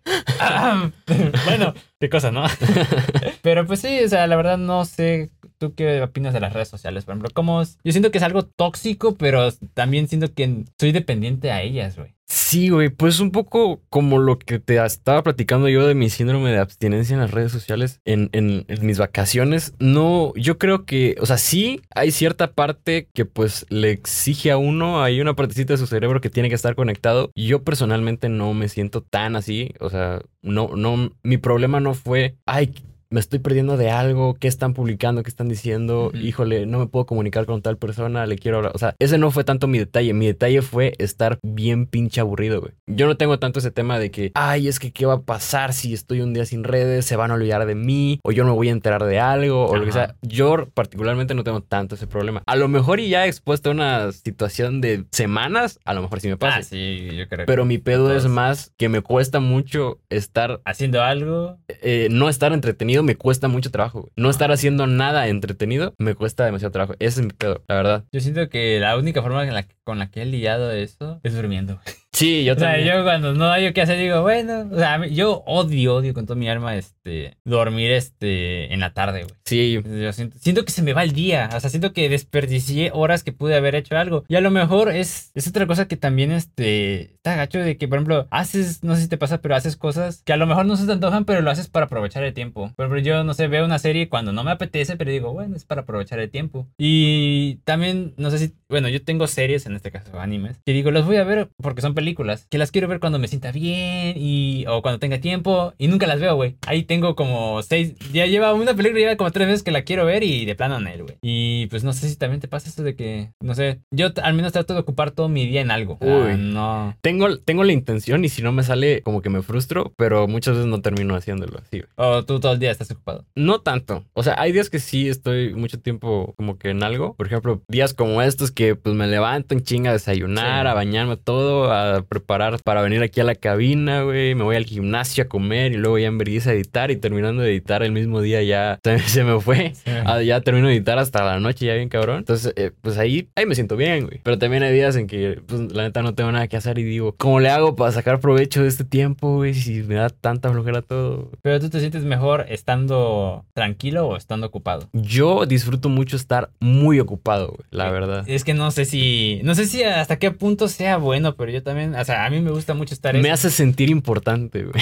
bueno, qué cosa, ¿no? Pero pues sí, o sea, la verdad no sé tú qué opinas de las redes sociales, por ejemplo. ¿Cómo es? Yo siento que es algo tóxico, pero también siento que soy dependiente a ellas, güey. Sí, güey, pues un poco como lo que te estaba platicando yo de mi síndrome de abstinencia en las redes sociales en, en- en mis vacaciones. No, yo creo que, o sea, sí hay cierta parte que pues le exige a uno, hay una partecita de su cerebro que tiene que estar conectado. Yo personalmente no me siento tan así, o sea, no, no, mi problema no fue, ay, me estoy perdiendo de algo, qué están publicando, qué están diciendo, híjole, no me puedo comunicar con tal persona, le quiero hablar. O sea, ese no fue tanto mi detalle, mi detalle fue estar bien pinche aburrido, güey. Yo no tengo tanto ese tema de que, ay, es que qué va a pasar si estoy un día sin redes, se van a olvidar de mí, o yo no me voy a enterar de algo, o lo que sea. Yo particularmente no tengo tanto ese problema. A lo mejor y ya expuesto a una situación de semanas, a lo mejor sí me pasa. Ah, sí, yo creo Pero mi pedo es más que me cuesta mucho estar Haciendo algo. eh, no estar entretenido me cuesta mucho trabajo. güey. No estar haciendo nada entretenido me cuesta demasiado trabajo. Ese es mi pedo, la verdad. Yo siento que la única forma en la con la que he lidiado eso es durmiendo. Sí, yo O sea, también. yo cuando no hay qué hacer digo, bueno, o sea, yo odio, odio con toda mi alma este dormir este en la tarde, güey. Sí, Yo siento, siento que se me va el día, o sea, siento que desperdicié horas que pude haber hecho algo. Y a lo mejor es, es otra cosa que también este, está gacho de que, por ejemplo, haces, no sé si te pasa, pero haces cosas que a lo mejor no se te antojan, pero lo haces para aprovechar el tiempo. Por ejemplo, yo, no sé, veo una serie cuando no me apetece, pero digo, bueno, es para aprovechar el tiempo. Y también, no sé si, bueno, yo tengo series, en este caso animes, que digo, las voy a ver porque son películas, que las quiero ver cuando me sienta bien y, o cuando tenga tiempo, y nunca las veo, güey. Ahí tengo como seis, ya lleva una película, lleva como tres veces que la quiero ver y de plano en él, güey. Y pues no sé si también te pasa esto de que, no sé, yo al menos trato de ocupar todo mi día en algo. Sea, Uy. no. tengo, tengo la intención y si no me sale como que me frustro, pero muchas veces no termino haciéndolo así. güey. O tú todo el día estás ocupado. No tanto. O sea, hay días que sí estoy mucho tiempo como que en algo. Por ejemplo, días como estos que pues me levanto en chinga a desayunar, Sí. a bañarme todo, a preparar para venir aquí a la cabina, güey. Me voy al gimnasio a comer y luego ya en vergüenza a editar y terminando de editar el mismo día ya se, se me fue. Ah, ya termino de editar hasta la noche, ya bien cabrón. Entonces, eh, pues ahí, ahí me siento bien, güey. Pero también hay días en que, pues, la neta no tengo nada que hacer y digo, ¿cómo le hago para sacar provecho de este tiempo, güey? Si me da tanta flojera todo. Pero tú te sientes mejor estando tranquilo o estando ocupado. Yo disfruto mucho estar muy ocupado, güey, la Eh, verdad. Es que no sé si, no sé si hasta qué punto sea bueno, pero yo también, o sea, a mí me gusta mucho estar Me eso. hace sentir importante, güey.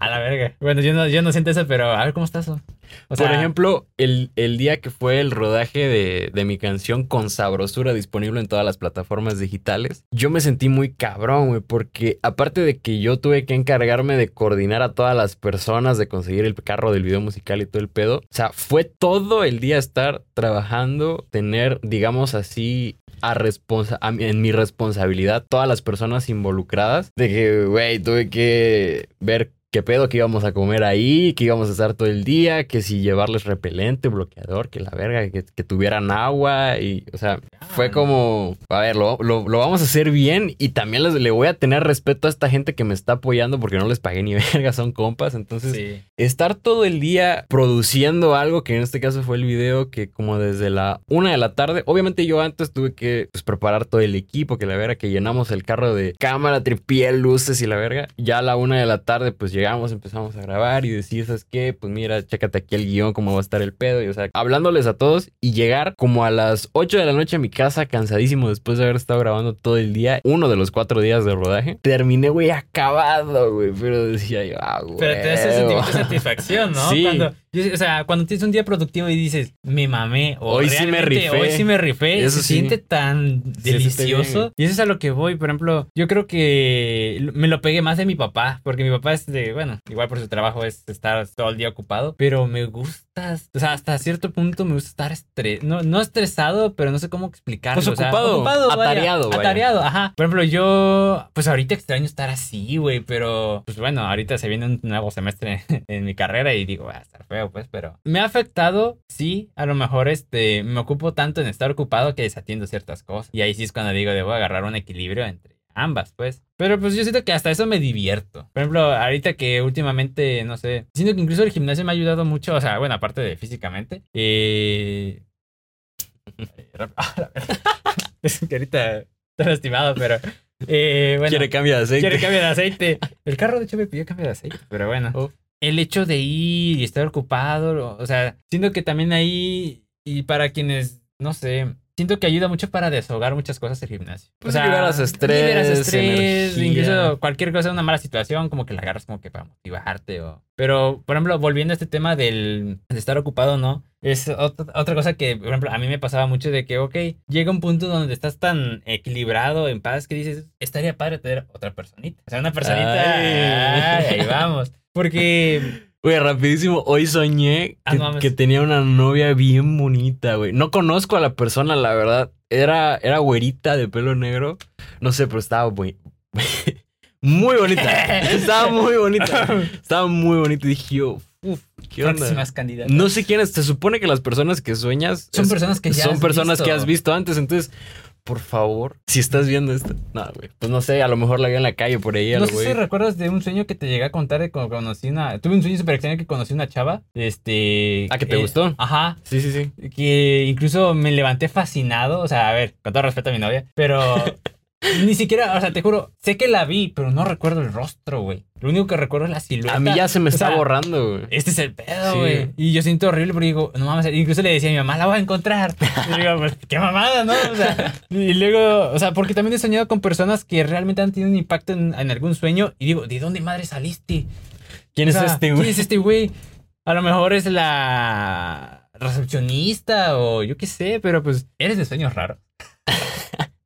a la verga. Bueno, yo no, yo no siento eso, pero a ver cómo estás. O Por sea, ejemplo, el, el día que fue el rodaje de, de mi canción con sabrosura disponible en todas las plataformas digitales, yo me sentí muy cabrón, güey, porque aparte de que yo tuve que encargarme de coordinar a todas las personas, de conseguir el carro del video musical y todo el pedo, o sea, fue todo el día estar trabajando, tener, digamos así, a responsa a en mi responsabilidad todas las personas involucradas de que, güey, tuve que ver qué pedo que íbamos a comer ahí, que íbamos a estar todo el día, que si llevarles repelente, bloqueador, que la verga, que, que tuvieran agua y, o sea, fue como, a ver, lo, lo- lo vamos a hacer bien y también les- le voy a tener respeto a esta gente que me está apoyando porque no les pagué ni verga, son compas, entonces sí. estar todo el día produciendo algo, que en este caso fue el video, que como desde la una de la tarde, obviamente yo antes tuve que pues, preparar todo el equipo, que la verga, que llenamos el carro de cámara, tripié, luces y la verga. Ya a la una de la tarde, pues llegamos, empezamos a grabar y decir, ¿sabes qué? Pues mira, chécate aquí el guion, cómo va a estar el pedo. Y o sea, hablándoles a todos y llegar como a las 8 de la noche a mi casa, cansadísimo después de haber estado grabando todo el día, uno de los cuatro días de rodaje. Terminé, güey, acabado, güey. Pero decía yo, ah, güey. Pero te hace sentimiento de satisfacción, ¿no? Sí. Cuando, o sea, cuando tienes un día productivo y dices, me mamé, o Hoy sí me rifé. Hoy sí me rifé. Eso se sí. siente tan siente delicioso. y eso es a lo que voy. Por ejemplo, yo creo que me lo pegué más de mi papá, porque mi papá es de, bueno, igual por su trabajo es estar todo el día ocupado, pero me gusta, o sea, hasta cierto punto me gusta estar estres, no, no estresado, pero no sé cómo explicarlo. Pues o sea, ocupado, vaya. atareado, vaya. Atareado, ajá. Por ejemplo, yo, pues ahorita extraño estar así, güey, pero, pues bueno, ahorita se viene un nuevo semestre en mi carrera y digo, va a estar feo, pues, pero me ha afectado, sí, a lo mejor este, me ocupo tanto en estar ocupado que desatiendo ciertas cosas. Y ahí sí es cuando digo, debo agarrar un equilibrio entre ambas, pues. Pero pues yo siento que hasta eso me divierto. Por ejemplo, ahorita que últimamente, no sé, siento que incluso el gimnasio me ha ayudado mucho, o sea, bueno, aparte de físicamente. Eh... Ah, es que ahorita está lastimado, pero... Eh, bueno, Quiere cambio de aceite. Quiere cambio de aceite. El carro, de hecho, me pidió cambio de aceite, pero bueno. Oh. El hecho de ir y estar ocupado, o sea, siento que también ahí, y para quienes, no sé, siento que ayuda mucho para deshogar muchas cosas el gimnasio. Pues liberas estrés, liberas estrés, energía. incluso cualquier cosa, una mala situación, como que la agarras como que para motivarte. O... Pero, por ejemplo, volviendo a este tema del de estar ocupado, ¿no? Es otra, otra cosa que, por ejemplo, a mí me pasaba mucho de que, ok, llega un punto donde estás tan equilibrado, en paz, que dices, estaría padre tener otra personita. O sea, una personita, Ay. ay, ahí vamos. Porque, Güey, rapidísimo, hoy soñé Ah, que, no que tenía una novia bien bonita, güey. No conozco a la persona, la verdad. Era, era güerita de pelo negro. No sé, pero estaba muy... muy bonita. Estaba muy bonita. Estaba muy bonita. Y dije yo, uff, ¿qué onda? próximas candidatas. No sé quiénes. Se supone que las personas que sueñas... Son es- personas que ya Son has personas visto. que has visto antes. Entonces, por favor, si estás viendo esto... No, güey. Pues no sé, a lo mejor la vi en la calle por ahí. No sé güey. si recuerdas de un sueño que te llegué a contar de cuando conocí una... Tuve un sueño súper extraño que conocí una chava. Este... Ah, ¿que te gustó? Ajá. Sí, sí, sí. Que incluso me levanté fascinado. O sea, a ver, con todo respeto a mi novia. Pero... Ni siquiera, o sea, te juro, sé que la vi, pero no recuerdo el rostro, güey. Lo único que recuerdo es la silueta. A mí ya se me O está sea, borrando, güey. Este es el pedo, Sí. güey. Y yo siento horrible porque digo, no mames, incluso le decía a mi mamá, la voy a encontrar. Y digo, pues qué mamada, ¿no? O sea, y luego, o sea, porque también he soñado con personas que realmente han tenido un impacto en, en algún sueño y digo, ¿de dónde madre saliste? ¿Quién O es este, güey? ¿Quién es este güey? A lo mejor es la recepcionista o yo qué sé, pero pues eres de sueños raros.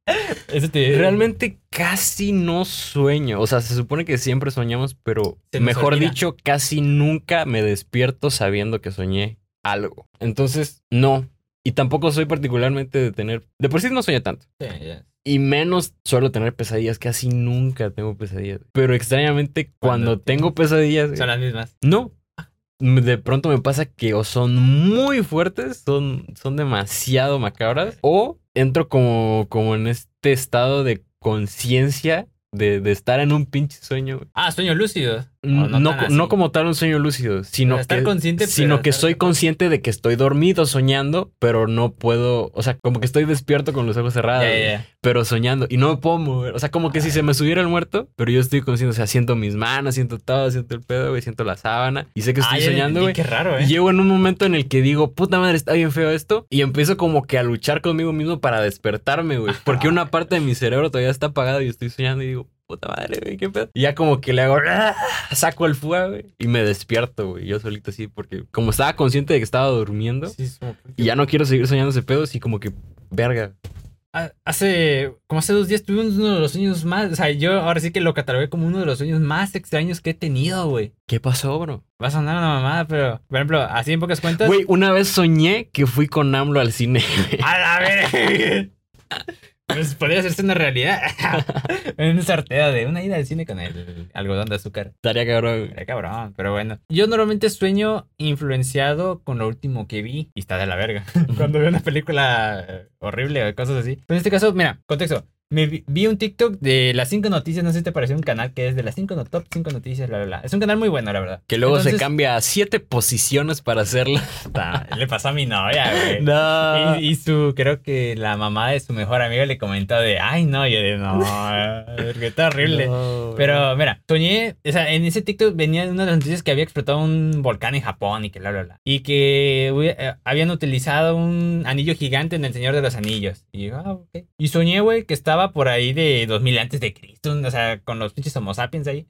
Eso te- Realmente casi no sueño. O sea, se supone que siempre soñamos, pero mejor olvida. dicho, casi nunca me despierto sabiendo que soñé algo. Entonces, no. Y tampoco soy particularmente de tener... De por sí no sueño tanto. Sí. Y menos suelo tener pesadillas. Casi nunca tengo pesadillas. Pero extrañamente, cuando, Cuando tengo pesadillas... Son las mismas. No. De pronto me pasa que o son muy fuertes, son, son demasiado macabras, o entro como, como en este estado de conciencia de, de estar en un pinche sueño. Ah, sueños lúcidos. No, no, no como tal un sueño lúcido, sino estar que, consciente, sino que soy consciente de que estoy dormido soñando, pero no puedo, o sea, como que estoy despierto con los ojos cerrados, ya. pero soñando y no me puedo mover. O sea, como que si se me subiera el muerto, pero yo estoy consciente, o sea, siento mis manos, siento todo, siento el pedo, güey, siento la sábana y sé que estoy Ah, soñando, güey. Qué raro, Y ¿eh? Llego en un momento en el que digo, puta madre, está bien feo esto. Y empiezo como que a luchar conmigo mismo para despertarme, güey. Porque una parte de mi cerebro todavía está apagada y estoy soñando y digo, puta madre, güey, qué pedo. Y ya como que le hago, ¡ah! saco el fuego, güey. Y me despierto, güey. Yo solito así, porque como estaba consciente de que estaba durmiendo Sí, es como- y ya no quiero seguir soñando ese pedo, así como que, verga. Hace, como hace dos días tuve uno de los sueños más, o sea, yo ahora sí que lo catalogué como uno de los sueños más extraños que he tenido, güey. ¿Qué pasó, bro? Va a sonar una mamada, pero, por ejemplo, así en pocas cuentas. Güey, una vez soñé que fui con AMLO al cine. güey. ¡A la ver! Pues podría hacerse una realidad. en un sorteo de una ida al cine con el algodón de azúcar. Estaría cabrón. Era cabrón, pero bueno. Yo normalmente sueño influenciado con lo último que vi y está de la verga. Cuando veo una película horrible o cosas así. Pero en este caso, mira, contexto. Me vi, un TikTok de las 5 noticias, no sé si te pareció un canal que es de las 5 no, top 5 noticias, bla, bla, bla. Es un canal muy bueno, la verdad. Que luego se cambia a siete posiciones para hacerla. Puta, Le pasó a mi novia, güey. No. Y, y su, creo que la mamá de su mejor amiga le comentó de, ay, no, yo de, no, que está horrible. No, Pero mira, soñé, o sea, en ese TikTok venía una de las noticias que había explotado un volcán en Japón y que bla, bla, bla. Y que eh, habían utilizado un anillo gigante en El Señor de los Anillos. Y yo, ah, ok. Y soñé, güey, que estaba por ahí de 2000 antes de Cristo, o sea, con los pinches Homo sapiens ahí.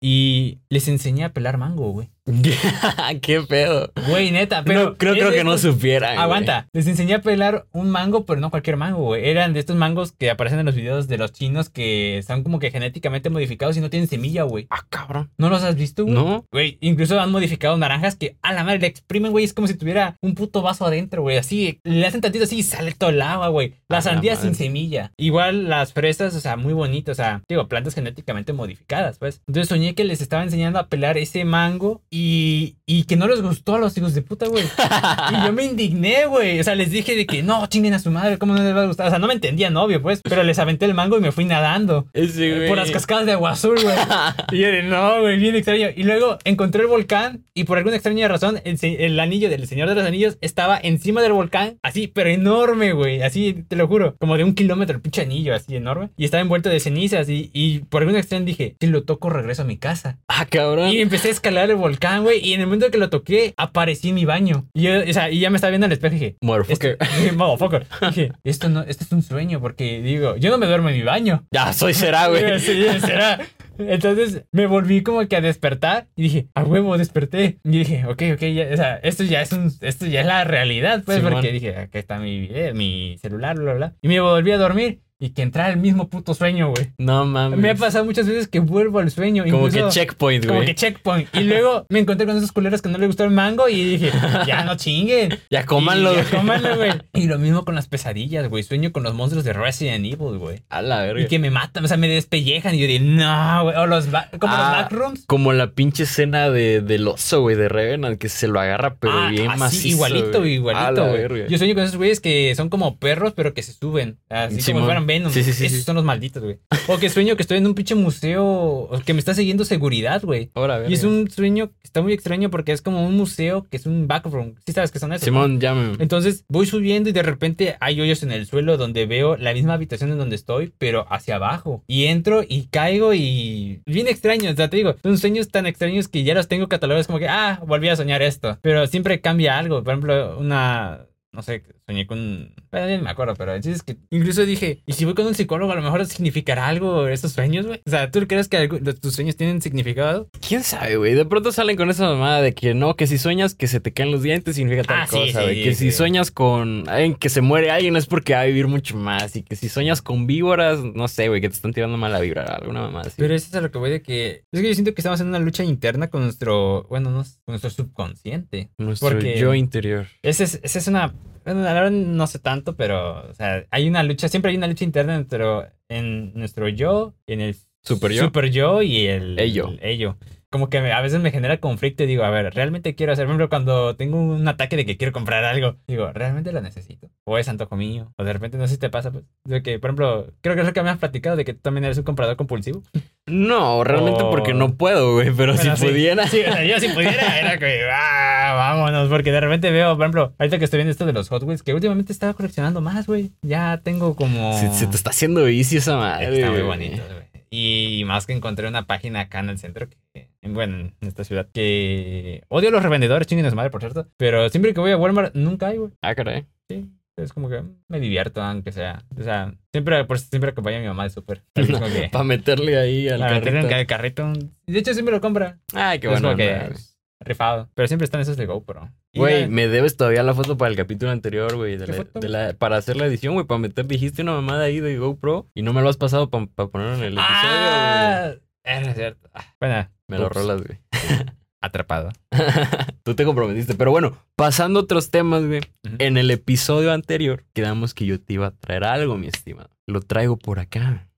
Y les enseñé a pelar mango, güey. Qué pedo. Güey, neta, pero... no, creo, creo que no supieran. güey. Aguanta, les enseñé a pelar un mango, pero no cualquier mango, güey. Eran de estos mangos que aparecen en los videos de los chinos que están como que genéticamente modificados y no tienen semilla, güey. Ah, cabrón. ¿No los has visto, güey? No. Güey, incluso han modificado naranjas que a la madre le exprimen, güey. Es como si tuviera un puto vaso adentro, güey. Así, le hacen tantito así y sale todo el agua, güey. Las la sandías sin semilla. Igual las fresas, o sea, muy bonitas. O sea, digo, plantas genéticamente modificadas, pues. Entonces soñé que les estaba enseñando a pelar ese mango y, y que no les gustó a los hijos de puta, güey. Y yo me indigné, güey. O sea, les dije de que no, chinguen a su madre, ¿cómo no les va a gustar? O sea, no me entendían, obvio, pues. Pero les aventé el mango y me fui nadando. Güey. Por las cascadas de agua azul, güey. Y yo de, no, güey, bien extraño. Y luego encontré el volcán y por alguna extraña razón el anillo del Señor de los Anillos estaba encima del volcán, así, pero enorme, güey. Así, te lo juro, como de un kilómetro el pinche anillo, así enorme. Y estaba envuelto de cenizas y, y por alguna extraña dije, si lo toco regreso a mi casa. Ah, cabrón. Y empecé a escalar el volcán, güey. Y en el momento que lo toqué, aparecí en mi baño. Y, yo, o sea, y ya me estaba viendo al espejo y dije, Motherfucker. motherfucker. Dije, esto no, esto es un sueño porque digo, yo no me duermo en mi baño. Ya, soy será, güey. Sí, será. Entonces me volví como que a despertar y dije, a huevo, desperté. Y dije, ok, ok, ya, o sea, esto ya es un, esto ya es la realidad, pues, porque dije, acá está mi video, mi celular, bla, bla. Y me volví a dormir y que entrara el mismo puto sueño, güey. No mames. Me ha pasado muchas veces que vuelvo al sueño. Como incluso- que checkpoint, Como güey. que checkpoint. Y luego me encontré con esos culeros que no les gustó el mango y dije, ya no chinguen. Ya cómanlo, Y, ya cómanlo, güey. Y lo mismo con las pesadillas, güey. Sueño con los monstruos de Resident Evil, güey. A la verga. Y que me matan, o sea, me despellejan. Y yo digo, no, güey. O los, como Ah, los backrooms. Como la pinche escena de, del oso, güey, de Revenant, que se lo agarra, pero Ah, bien así, macizo. igualito, güey. Igualito, güey. Yo sueño con esos güeyes que son como perros, pero que se suben. Así Simón. como si Venom. Sí, sí, sí, Esos son los malditos, güey. O que sueño que estoy en un pinche museo, o que me está siguiendo seguridad, güey. Ahora. Y es un sueño que está muy extraño porque es como un museo que es un backroom. ¿Sí sabes qué son esos? Simón, llame. Entonces voy subiendo y de repente hay hoyos en el suelo donde veo la misma habitación en donde estoy, pero hacia abajo. Y entro y caigo y... Bien extraño, o sea, te digo, son sueños tan extraños que ya los tengo catalogados como que, ah, volví a soñar esto. Pero siempre cambia algo. Por ejemplo, una... No sé, soñé con... Bueno, me acuerdo, pero es que incluso dije, ¿y si voy con un psicólogo a lo mejor significará algo estos sueños, güey? O sea, ¿tú crees que algo- tus sueños tienen significado? ¿Quién sabe, güey? De pronto salen con esa mamada de que no, que si sueñas que se te caen los dientes significa tal Ah, sí, cosa, sí, güey. que sí. si sueñas con alguien que se muere alguien es porque va a vivir mucho más. Y que si sueñas con víboras, no sé, güey, que te están tirando mala vibra, alguna mamada así. Pero eso es a lo que voy de que... Es que yo siento que estamos en una lucha interna con nuestro... Bueno, no, con nuestro subconsciente. Nuestro porque- yo interior. Esa es, esa es una... Bueno, la verdad no sé tanto, pero... O sea, hay una lucha... Siempre hay una lucha interna entre en nuestro yo, en el Super yo. super yo y el... Ello. el ello. Como que a veces me genera conflicto y digo, a ver, ¿realmente quiero hacer? Por ejemplo, cuando tengo un ataque de que quiero comprar algo, digo, ¿realmente lo necesito? O es antojo mío. O de repente, no sé si te pasa, pues, de que, por ejemplo, creo que es lo que me has platicado, de que tú también eres un comprador compulsivo. No, realmente O- porque no puedo, güey. Pero Bueno, si sí. pudiera. Sí, o sea, yo si pudiera, era que, ah, vámonos, porque de repente veo, por ejemplo, ahorita que estoy viendo esto de los Hot Wheels, que últimamente estaba coleccionando más, güey. Ya tengo como... Se, se te está haciendo vicio esa madre. Está muy bonito, güey. Y más que encontré una página acá en el centro, que, en- bueno, en esta ciudad, que odio a los revendedores, chinguen su madre, por cierto. Pero siempre que voy a Walmart, nunca hay, güey. Ah, caray. Sí. Es como que me divierto, aunque sea. O sea, siempre, por siempre acompaño a mi mamá de súper. Para meterle ahí al Para meterle en carrito. el carrito. De hecho, siempre lo compra. Ay, qué Es bueno. como que rifado. Pero siempre están esos de GoPro. Güey, me debes todavía la foto para el capítulo anterior, güey. de ¿Qué la- foto? de la- para hacer la edición, güey. Para meter, dijiste una mamada ahí de GoPro y no me lo has pasado para ponerlo en el episodio, ¡Ah! Era cierto. Ah, Bueno. Me lo rolas, güey. atrapado. Tú te comprometiste. Pero bueno, pasando a otros temas, güey. En el episodio anterior quedamos que yo te iba a traer algo, mi estimado. Lo traigo por acá.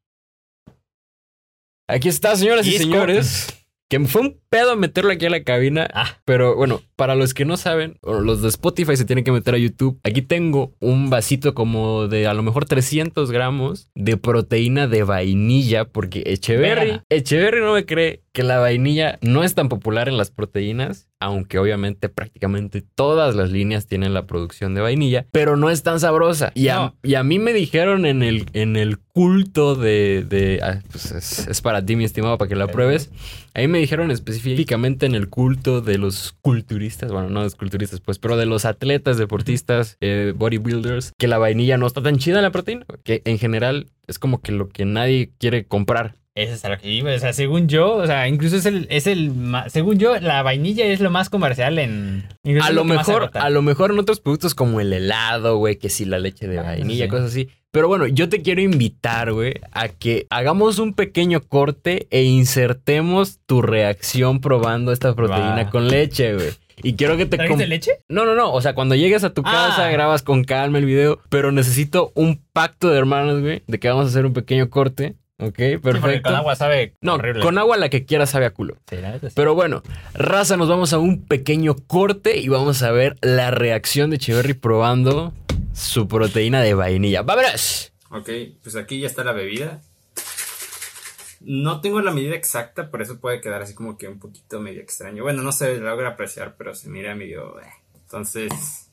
Aquí está, señoras y señores. Que fue un pedo meterlo aquí a la cabina. Ah. Pero bueno, para los que no saben, bueno, los de Spotify se tienen que meter a YouTube. Aquí tengo un vasito como de a lo mejor 300 gramos de proteína de vainilla, porque Echeverry. Echeverry no me cree que la vainilla no es tan popular en las proteínas, aunque obviamente prácticamente todas las líneas tienen la producción de vainilla, pero no es tan sabrosa. Y, a, y a mí me dijeron en el, en el culto de... de- ah, pues es, es para ti, mi estimado, para que la pruebes. Ahí me dijeron específicamente en el culto de los culturistas, bueno, no los culturistas, pues, pero de los atletas, deportistas, eh, bodybuilders, que la vainilla no está tan chida en la proteína, que en general es como que lo que nadie quiere comprar. Eso es a lo que iba. O sea, según yo, o sea, incluso es el, es el según yo, la vainilla es lo más comercial en. A lo mejor, a lo mejor en otros productos como el helado, güey, que sí la leche de Ah, vainilla, sí. cosas así. Pero bueno, yo te quiero invitar, güey, a que hagamos un pequeño corte e insertemos tu reacción probando esta proteína con leche, güey. Y quiero que te ¿Trajiste com- leche? No, no, no. O sea, cuando llegues a tu Ah. casa, grabas con calma el video. Pero necesito un pacto de hermanos, güey. De que vamos a hacer un pequeño corte. Ok, Sí, perfecto. con agua sabe no, horrible. con agua la que quieras sabe a culo. Sí, la neta sí. Pero bueno, raza, nos vamos a un pequeño corte y vamos a ver la reacción de Echeverry probando su proteína de vainilla. ¡Vámonos! Ok, pues aquí ya está la bebida. No tengo la medida exacta, por eso puede quedar así como que un poquito medio extraño. Bueno, no se logra apreciar, pero se mira medio... eh. Entonces...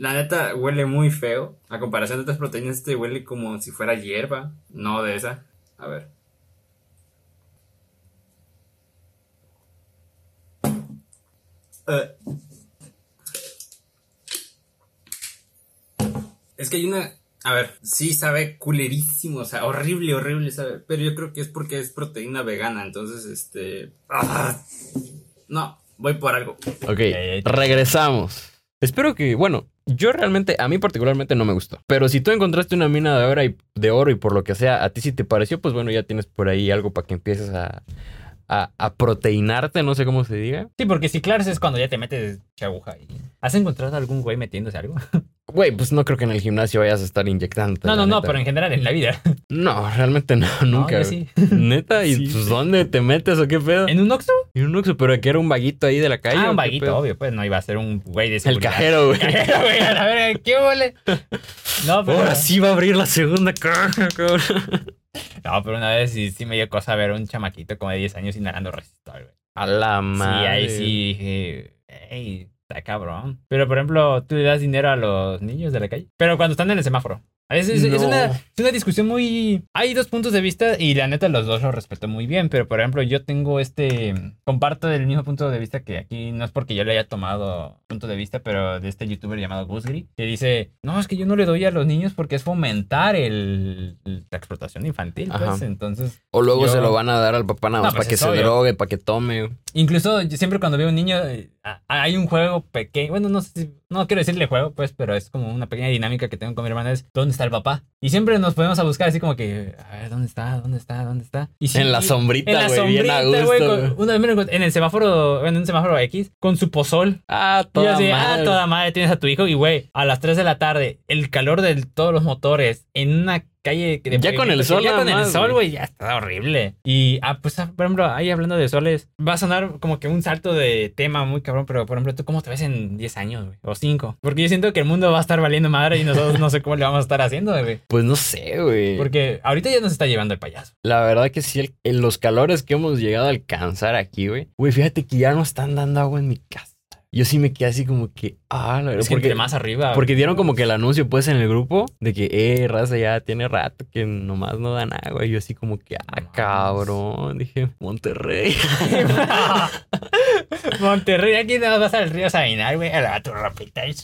La neta huele muy feo. A comparación de otras proteínas, este huele como si fuera hierba, no de esa. A ver. Eh. Es que hay una. A ver, sí sabe culerísimo, o sea, horrible, horrible sabe. Pero yo creo que es porque es proteína vegana, entonces, este. ah, no, voy por algo. Ok, regresamos. Espero que, bueno, yo realmente, a mí particularmente no me gustó. Pero si tú encontraste una mina de oro y, de oro y por lo que sea, a ti sí te pareció, pues bueno, ya tienes por ahí algo para que empieces a, a, a proteinarte, no sé cómo se diga. Sí, porque si claro es cuando ya te metes aguja y... ¿Has encontrado algún güey metiéndose algo? Güey, pues no creo que en el gimnasio vayas a estar inyectando. No, no, no, pero en general en la vida. No, realmente no, nunca. No, sí. Neta, ¿y Sí. pues dónde te metes o qué pedo? ¿En un Oxxo? En un Oxxo, pero que era un vaguito ahí de la calle. Ah, ¿o un vaguito, obvio, pues no iba a ser un güey de El seguridad. cajero, güey. Cajero, güey, a la verga, ¿qué huele? No, pero... Ahora sí va a abrir la segunda caja, cabrón. No, pero una vez sí, sí me dio cosa ver a un chamaquito como de 10 años inhalando resistor, güey. A la Sí, madre. ahí sí dije, ey, está cabrón. Pero, por ejemplo, tú le das dinero a los niños de la calle. Pero cuando están en el semáforo. Es, es- es No. una, es una discusión muy... Hay dos puntos de vista y la neta los dos los respeto muy bien. Pero, por ejemplo, yo tengo este... Comparto el mismo punto de vista que aquí no es porque yo le haya tomado punto de vista, pero de este youtuber llamado Gusgri, que dice, no, es que yo no le doy a los niños porque es fomentar el, la explotación infantil. Pues. Entonces, O luego Yo- se lo van a dar al papá nada No, más pues para que se drogue, para que tome. Incluso yo siempre cuando veo un niño, eh, hay un juego pequeño, bueno, no sé si, no quiero decirle juego, pues, pero es como una pequeña dinámica que tengo con mi hermana, es ¿dónde está el papá? Y siempre nos ponemos a buscar así como que, a ver, ¿dónde está? ¿Dónde está? ¿Dónde está? Y En la sombrita, en la güey, bien a gusto, güey, güey. con- una vez me lo encontré en el semáforo, en un semáforo X, con su pozol. Ah, toda así, madre. ah, toda madre tienes a tu hijo y güey, a las 3 de la tarde, el calor de todos los motores en una calle de Ya con el sol ya con el sol, güey. ya está horrible. Y ah, pues ah, por ejemplo, ahí hablando de soles, va a sonar como que un salto de tema muy cabrón, pero por ejemplo, ¿tú cómo te ves en 10 años, güey? O 5? Porque yo siento que el mundo va a estar valiendo madre y nosotros no sé cómo le vamos a estar haciendo, güey. Pues no sé, güey. Porque ahorita ya nos está llevando el payaso. La verdad que sí, el- los calores que hemos llegado a alcanzar aquí, güey. Güey, fíjate que ya no están dando agua en mi casa. Yo sí me quedé así como que, ah, la verdad. Es que Porque, entre más arriba. porque dieron como que el anuncio, pues, en el grupo de que, eh, raza, ya tiene rato que nomás no dan agua. Y yo así como que, ah, No cabrón. Dije, Monterrey. Monterrey, aquí nada más vas al río Sabinar, güey, a ropita. y-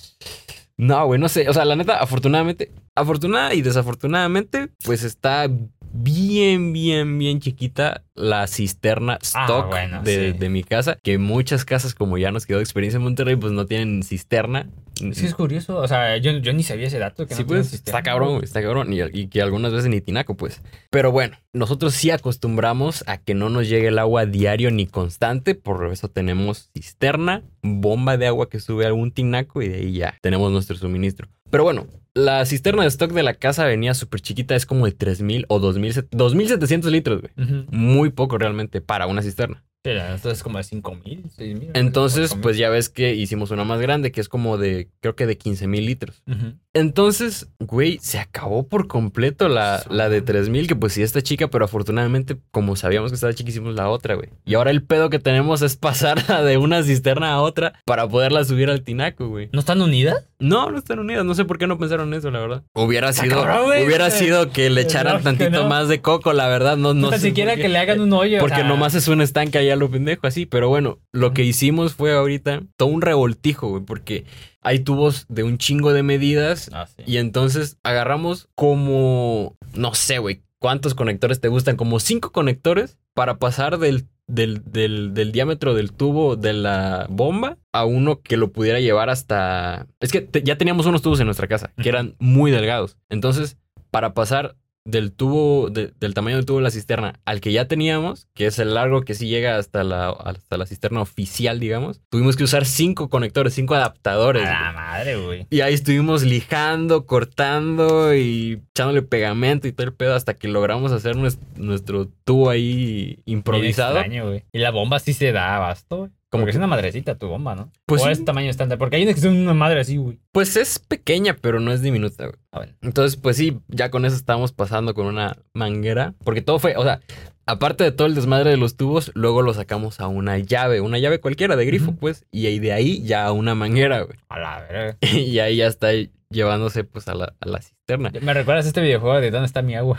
No, güey, no sé. O sea, la neta, afortunadamente, afortunada y desafortunadamente, pues está bien, bien, bien chiquita la cisterna Ah, stock bueno, de, sí. de mi casa, que muchas casas, como ya nos quedó experiencia en Monterrey, pues no tienen cisterna. Sí, es curioso. O sea, yo, yo ni sabía ese dato. Que Sí, no pues, sistema. está cabrón, está cabrón. Y, y que algunas veces ni tinaco, pues. Pero bueno, nosotros sí acostumbramos a que no nos llegue el agua diario ni constante. Por eso tenemos cisterna, bomba de agua que sube a algún tinaco y de ahí ya tenemos nuestro suministro. Pero bueno, la cisterna de stock de la casa venía súper chiquita, es como de 3000 o 2000, 2700 litros, güey. Ujú. Muy poco realmente para una cisterna. Sí, la neta es como de 5 mil, 6 mil. Entonces, pues ya ves que hicimos una más grande, que es como de, creo que de 15 mil litros. Entonces, güey, se acabó por completo la, la de 3000, que pues sí está chica, pero afortunadamente, como sabíamos que estaba chica, hicimos la otra, güey. Y ahora el pedo que tenemos es pasarla de una cisterna a otra para poderla subir al tinaco, güey. ¿No están unidas? No, no están unidas. No sé por qué no pensaron eso, la verdad. Hubiera sido, cabrón, hubiera sido que le echaran tantito ¿no? más de coco, la verdad. No, no No, Ni sé siquiera que le hagan un hoyo. o Porque sea, nomás es un estanque allá lo pendejo, así. Pero bueno, lo que hicimos fue ahorita todo un revoltijo, güey, porque hay tubos de un chingo de medidas. Ah, sí. Y entonces agarramos como, no sé, güey, ¿cuántos conectores te gustan? Como cinco conectores para pasar del, del, del, del diámetro del tubo de la bomba a uno que lo pudiera llevar hasta... Es que te- ya teníamos unos tubos en nuestra casa que eran muy delgados. Entonces, para pasar del tubo, de- del tamaño del tubo de la cisterna al que ya teníamos, que es el largo que sí llega hasta la, hasta la cisterna oficial, digamos, tuvimos que usar cinco conectores, cinco adaptadores. A la güey. madre, güey. Y ahí estuvimos lijando, cortando y echándole pegamento y todo el pedo hasta que logramos hacer nues- nuestro tubo ahí improvisado. Extraño, güey. Y la bomba sí se da abasto, güey. Como que- es una madrecita tu bomba, ¿no? Pues o sí. es tamaño estándar. Porque hay unas que son una madre así, güey. Pues es pequeña, pero no es diminuta, güey. Ah, bueno. Entonces, pues sí, ya con eso estábamos pasando con una manguera. Porque todo fue, o sea, aparte de todo el desmadre de los tubos, luego lo sacamos a una llave, una llave cualquiera de grifo, pues. Y ahí de ahí ya a una manguera, güey. A la verga. Y ahí ya está llevándose pues a la, a la cisterna. Me recuerdas este videojuego de dónde está mi agua.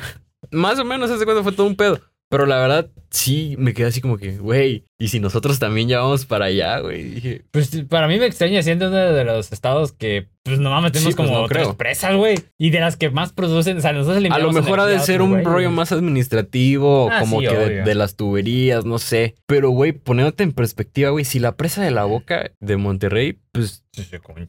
Más o menos hace cuando fue todo un pedo. Pero la verdad, sí me quedé así como que, güey, ¿y si nosotros también ya vamos para allá, güey? Dije, Pues para mí me extraña siendo uno de los estados que, pues no mames, tenemos Sí, pues, como no tres presas, güey. Y de las que más producen, o sea, nosotros a lo mejor ha de ser un rollo más administrativo, Ah, como sí, que de, las tuberías, no sé. Pero, güey, poniéndote en perspectiva, güey, si la presa de la boca de Monterrey, pues Sí,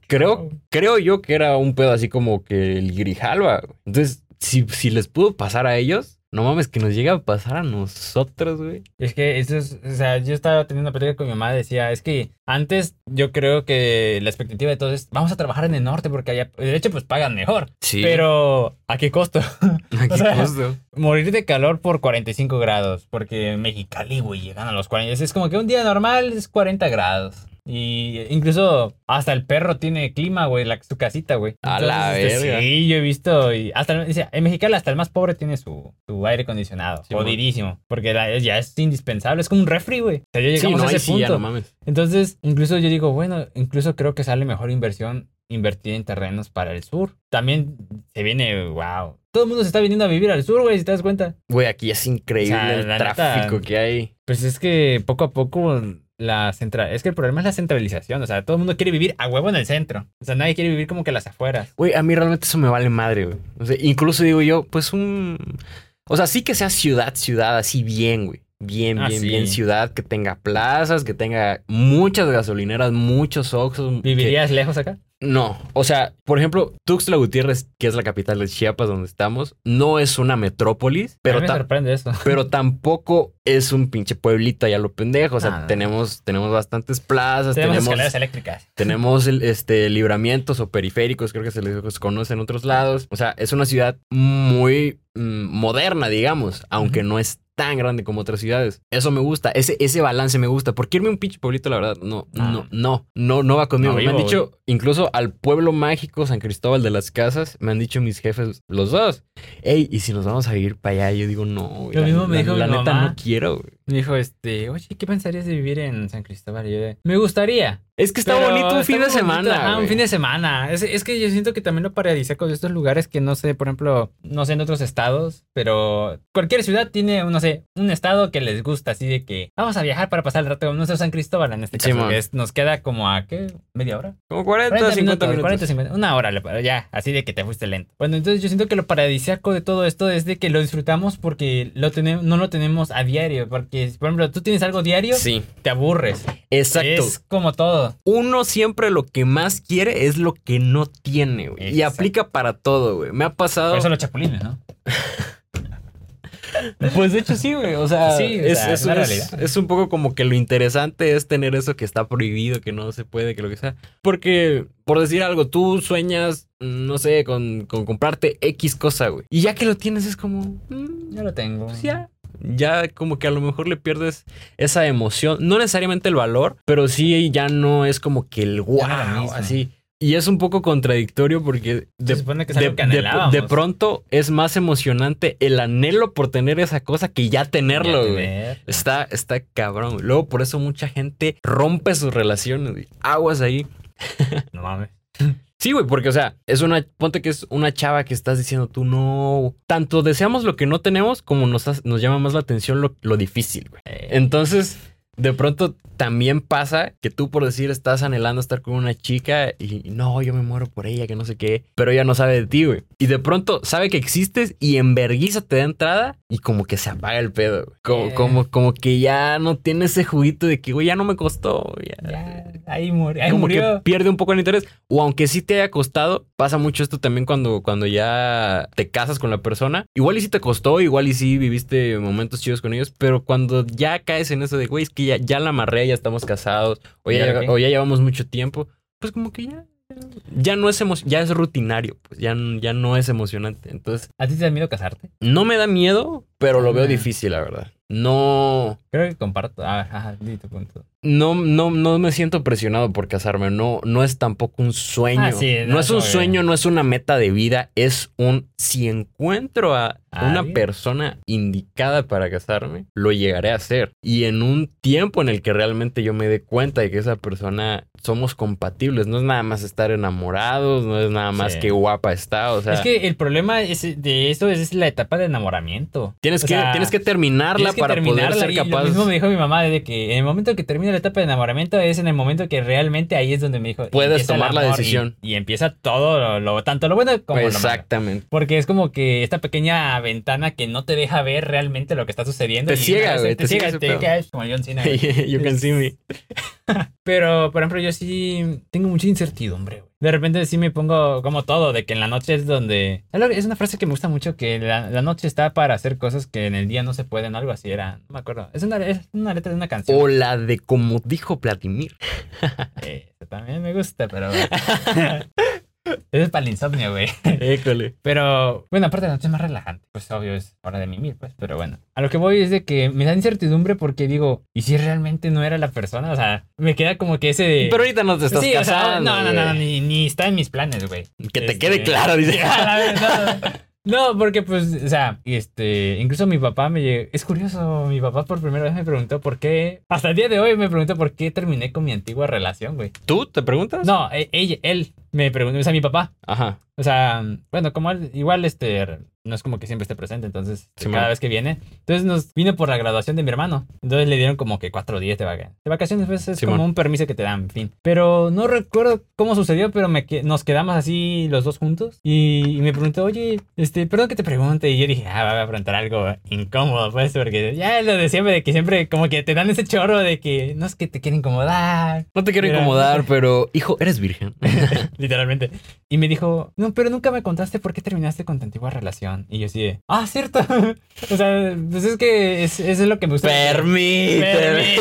creo, creo yo que era un pedo así como que el Grijalva. Entonces, si, si les pudo pasar a ellos, no mames, que nos llega a pasar a nosotros, güey. Es que eso es, o sea, yo estaba teniendo una plática con mi mamá, decía, es que antes yo creo que la expectativa de todos es, vamos a trabajar en el norte porque allá, de hecho, pues pagan mejor. Sí. Pero, ¿a qué costo? ¿A qué o sea, costo? Morir de calor por 45 grados, porque en Mexicali, güey, llegan a los 40. Es como que un día normal es 40 grados. Y incluso hasta el perro tiene clima, güey, la, su casita, güey. A la este, verga. Sí, yo he visto. Y hasta, en Mexicali hasta el más pobre tiene su, su aire acondicionado. Jodidísimo. Porque la- ya es indispensable. Es como un refri, güey. O sea, ya Sí, llegamos no, a ese sí, ya punto. no mames. Entonces, incluso yo digo, bueno, incluso creo que sale mejor inversión invertir en terrenos para el sur. También se viene, wow. Todo el mundo se está viniendo a vivir al sur, güey, si te das cuenta. Güey, aquí es increíble O sea, el neta- tráfico que hay. Pues es que poco a poco la central... Es que el problema es la centralización. O sea, todo el mundo quiere vivir a huevo en el centro. O sea, nadie quiere vivir como que las afueras. Güey, a mí realmente eso me vale madre, güey. O sea, incluso digo yo, pues un... O sea, sí que sea ciudad, ciudad, así bien, güey. Bien, Ah, bien, sí. bien ciudad, que tenga plazas, que tenga muchas gasolineras, muchos Oxxos. que- ¿Vivirías lejos acá? No, o sea, por ejemplo, Tuxtla Gutiérrez, que es la capital de Chiapas donde estamos, no es una metrópolis, pero, me sorprende eso. pero tampoco es un pinche pueblito allá lo pendejo. O sea, Ah, no. tenemos, tenemos bastantes plazas, Tenemos, tenemos, escaleras eléctricas. tenemos el- este, libramientos o periféricos, creo que se les conoce en otros lados. O sea, es una ciudad muy mm, moderna, digamos, aunque no es tan grande como otras ciudades. Eso me gusta, ese, ese balance me gusta. Porque irme a un pinche pueblito, la verdad, no, Ah. no, no, no, no va conmigo. No me han dicho, incluso al pueblo mágico San Cristóbal de las Casas, me han dicho mis jefes, los dos, hey, ¿y si nos vamos a ir para allá? Yo digo, no, güey, Lo la- mismo me la- dijo la mi neta mamá. no quiero, güey. Me dijo, este, oye, ¿qué pensarías de vivir en San Cristóbal? Y yo me gustaría, Es que está Pero bonito un está fin de bonito, semana. ajá, un fin de semana. Es, es que yo siento que también lo paradisíaco de estos lugares que no sé, por ejemplo, no sé en otros estados, pero cualquier ciudad tiene, no sé, un estado que les gusta, así de que vamos a viajar para pasar el rato. Nuestro San Cristóbal en este caso, que es- nos queda como a, ¿qué? ¿Media hora? Como 40, 40 50 minutos, minutos. 40, 50, una hora, ya, así de que te fuiste lento. Bueno, entonces yo siento que lo paradisíaco de todo esto es de que lo disfrutamos porque lo tenemos, no lo tenemos a diario, porque, por ejemplo, tú tienes algo diario, Sí, te aburres. exacto. Es como todo. Uno siempre lo que más quiere es lo que no tiene, güey. Y aplica para todo, güey. Me ha pasado. Por eso los chapulines, ¿no? Pues de hecho sí, güey. O sea, Sí, o es, sea, es- es una es- realidad. es un poco como que lo interesante es tener eso que está prohibido, que no se puede, que lo que sea. Porque, por decir algo, tú sueñas, no sé, con, con comprarte X cosa, güey. Y ya que lo tienes es como... mm, Ya lo tengo. pues ya. Ya como que a lo mejor le pierdes esa emoción. No necesariamente el valor, pero sí ya no es como que el wow, así. Y es un poco contradictorio porque de, que pronto es más emocionante el anhelo por tener esa cosa que ya tenerlo, Ya güey. tener. Está, está cabrón. Luego por eso mucha gente rompe sus relaciones, güey. Aguas ahí. No mames. Sí, güey, porque, o sea, es una, ponte que es una chava que estás diciendo tú no. Tanto deseamos lo que no tenemos como nos, nos llama más la atención lo, lo difícil, güey. Entonces, de pronto también pasa que tú por decir estás anhelando estar con una chica y no, yo me muero por ella, que no sé qué, pero ella no sabe de ti, güey. Y de pronto sabe que existes y en vergüenza te da entrada y como que se apaga el pedo, güey. Como, como, como que ya no tiene ese juguito de que, güey, ya no me costó, ya. ya, ahí, murió. ahí como murió. que pierde un poco el interés. O aunque sí te haya costado, pasa mucho esto también cuando, cuando ya te casas con la persona. Igual y sí te costó, igual y sí viviste momentos chidos con ellos, pero cuando ya caes en eso de, güey, es que ya, ya la amarré, ya estamos casados, o ya, ¿Ya qué? o ya llevamos mucho tiempo, pues como que ya, ya no es ya es rutinario, pues ya, ya no es emocionante. Entonces, ¿A ti te da miedo casarte? no me da miedo, pero lo veo Ah. difícil, la verdad. No, Creo que comparto. Ah, ajá, di tu punto. no, no, no me siento presionado por casarme. No, no es tampoco un sueño. Ah, sí, no, no, es un sueño, no es una meta de vida. Es un si encuentro a Ah, una persona indicada para casarme, lo llegaré a hacer. Y en un tiempo en el que realmente yo me dé cuenta de que esa persona somos compatibles. No es nada más estar enamorados, no es nada más Sí. que guapa está. O sea, es que el problema es de esto es la etapa de enamoramiento. Tienes, o que, sea, tienes que terminarla Tienes que para terminarla poder ser capaz. Lo mismo me dijo mi mamá de que en el momento que termina la etapa de enamoramiento es en el momento que realmente ahí es donde me dijo Puedes tomar la y- decisión. y, empieza todo lo, lo- tanto lo bueno como lo malo. Exactamente. Porque es como que esta pequeña ventana que no te deja ver realmente lo que está sucediendo. Te ciega, güey, Te, te ciega, te quedas como John Cena. you can see me. Pero, por ejemplo, yo sí tengo mucha incertidumbre, güey. De repente sí me pongo como todo, de que en la noche es donde... Es una frase que me gusta mucho, que la, la noche está para hacer cosas que en el día no se pueden, algo así era. No me acuerdo. Es una, es una letra de una canción. O la de como dijo Vladimir. Eh, eso también me gusta, pero... Es para el insomnio, güey. École. Pero, bueno, aparte de la noche es más relajante. Pues obvio es hora de mimir, pues. Pero bueno. A lo que voy es de que me da incertidumbre porque digo, ¿y si realmente no era la persona? O sea, me queda como que ese de... Pero ahorita no te estás Sí, o sea, casando. no, no, no, ni, ni está en mis planes, güey. Que te Este, quede claro, dice. a la vez, no. No, porque pues, o sea, este, incluso mi papá me llegó, es curioso, mi papá por primera vez me preguntó por qué, hasta el día de hoy me preguntó por qué terminé con mi antigua relación, güey. ¿Tú te preguntas? No, e- ella, él me preguntó, sea, mi papá, Ajá. O sea, bueno, como él, igual, este, no es como que siempre esté presente, entonces, Sí, cada man. vez que viene, entonces nos vino por la graduación de mi hermano, entonces le dieron como que cuatro días de vacaciones, de vacaciones, pues es Sí, como man. un permiso que te dan, en fin, pero no recuerdo cómo sucedió, pero me, nos quedamos así los dos juntos, y, y me preguntó, oye, este, perdón que te pregunte, y yo dije, ah, va a preguntar algo incómodo, pues, porque ya es lo de siempre, de que siempre como que te dan ese chorro de que no es que te quieren incomodar, No te quiero Pero- incomodar, pero hijo, eres virgen. Literalmente. Y me dijo, no, pero nunca me contaste por qué terminaste con tu antigua relación. Y yo así de, ah, cierto. o sea, pues es que es, eso es lo que me gusta. Permíteme.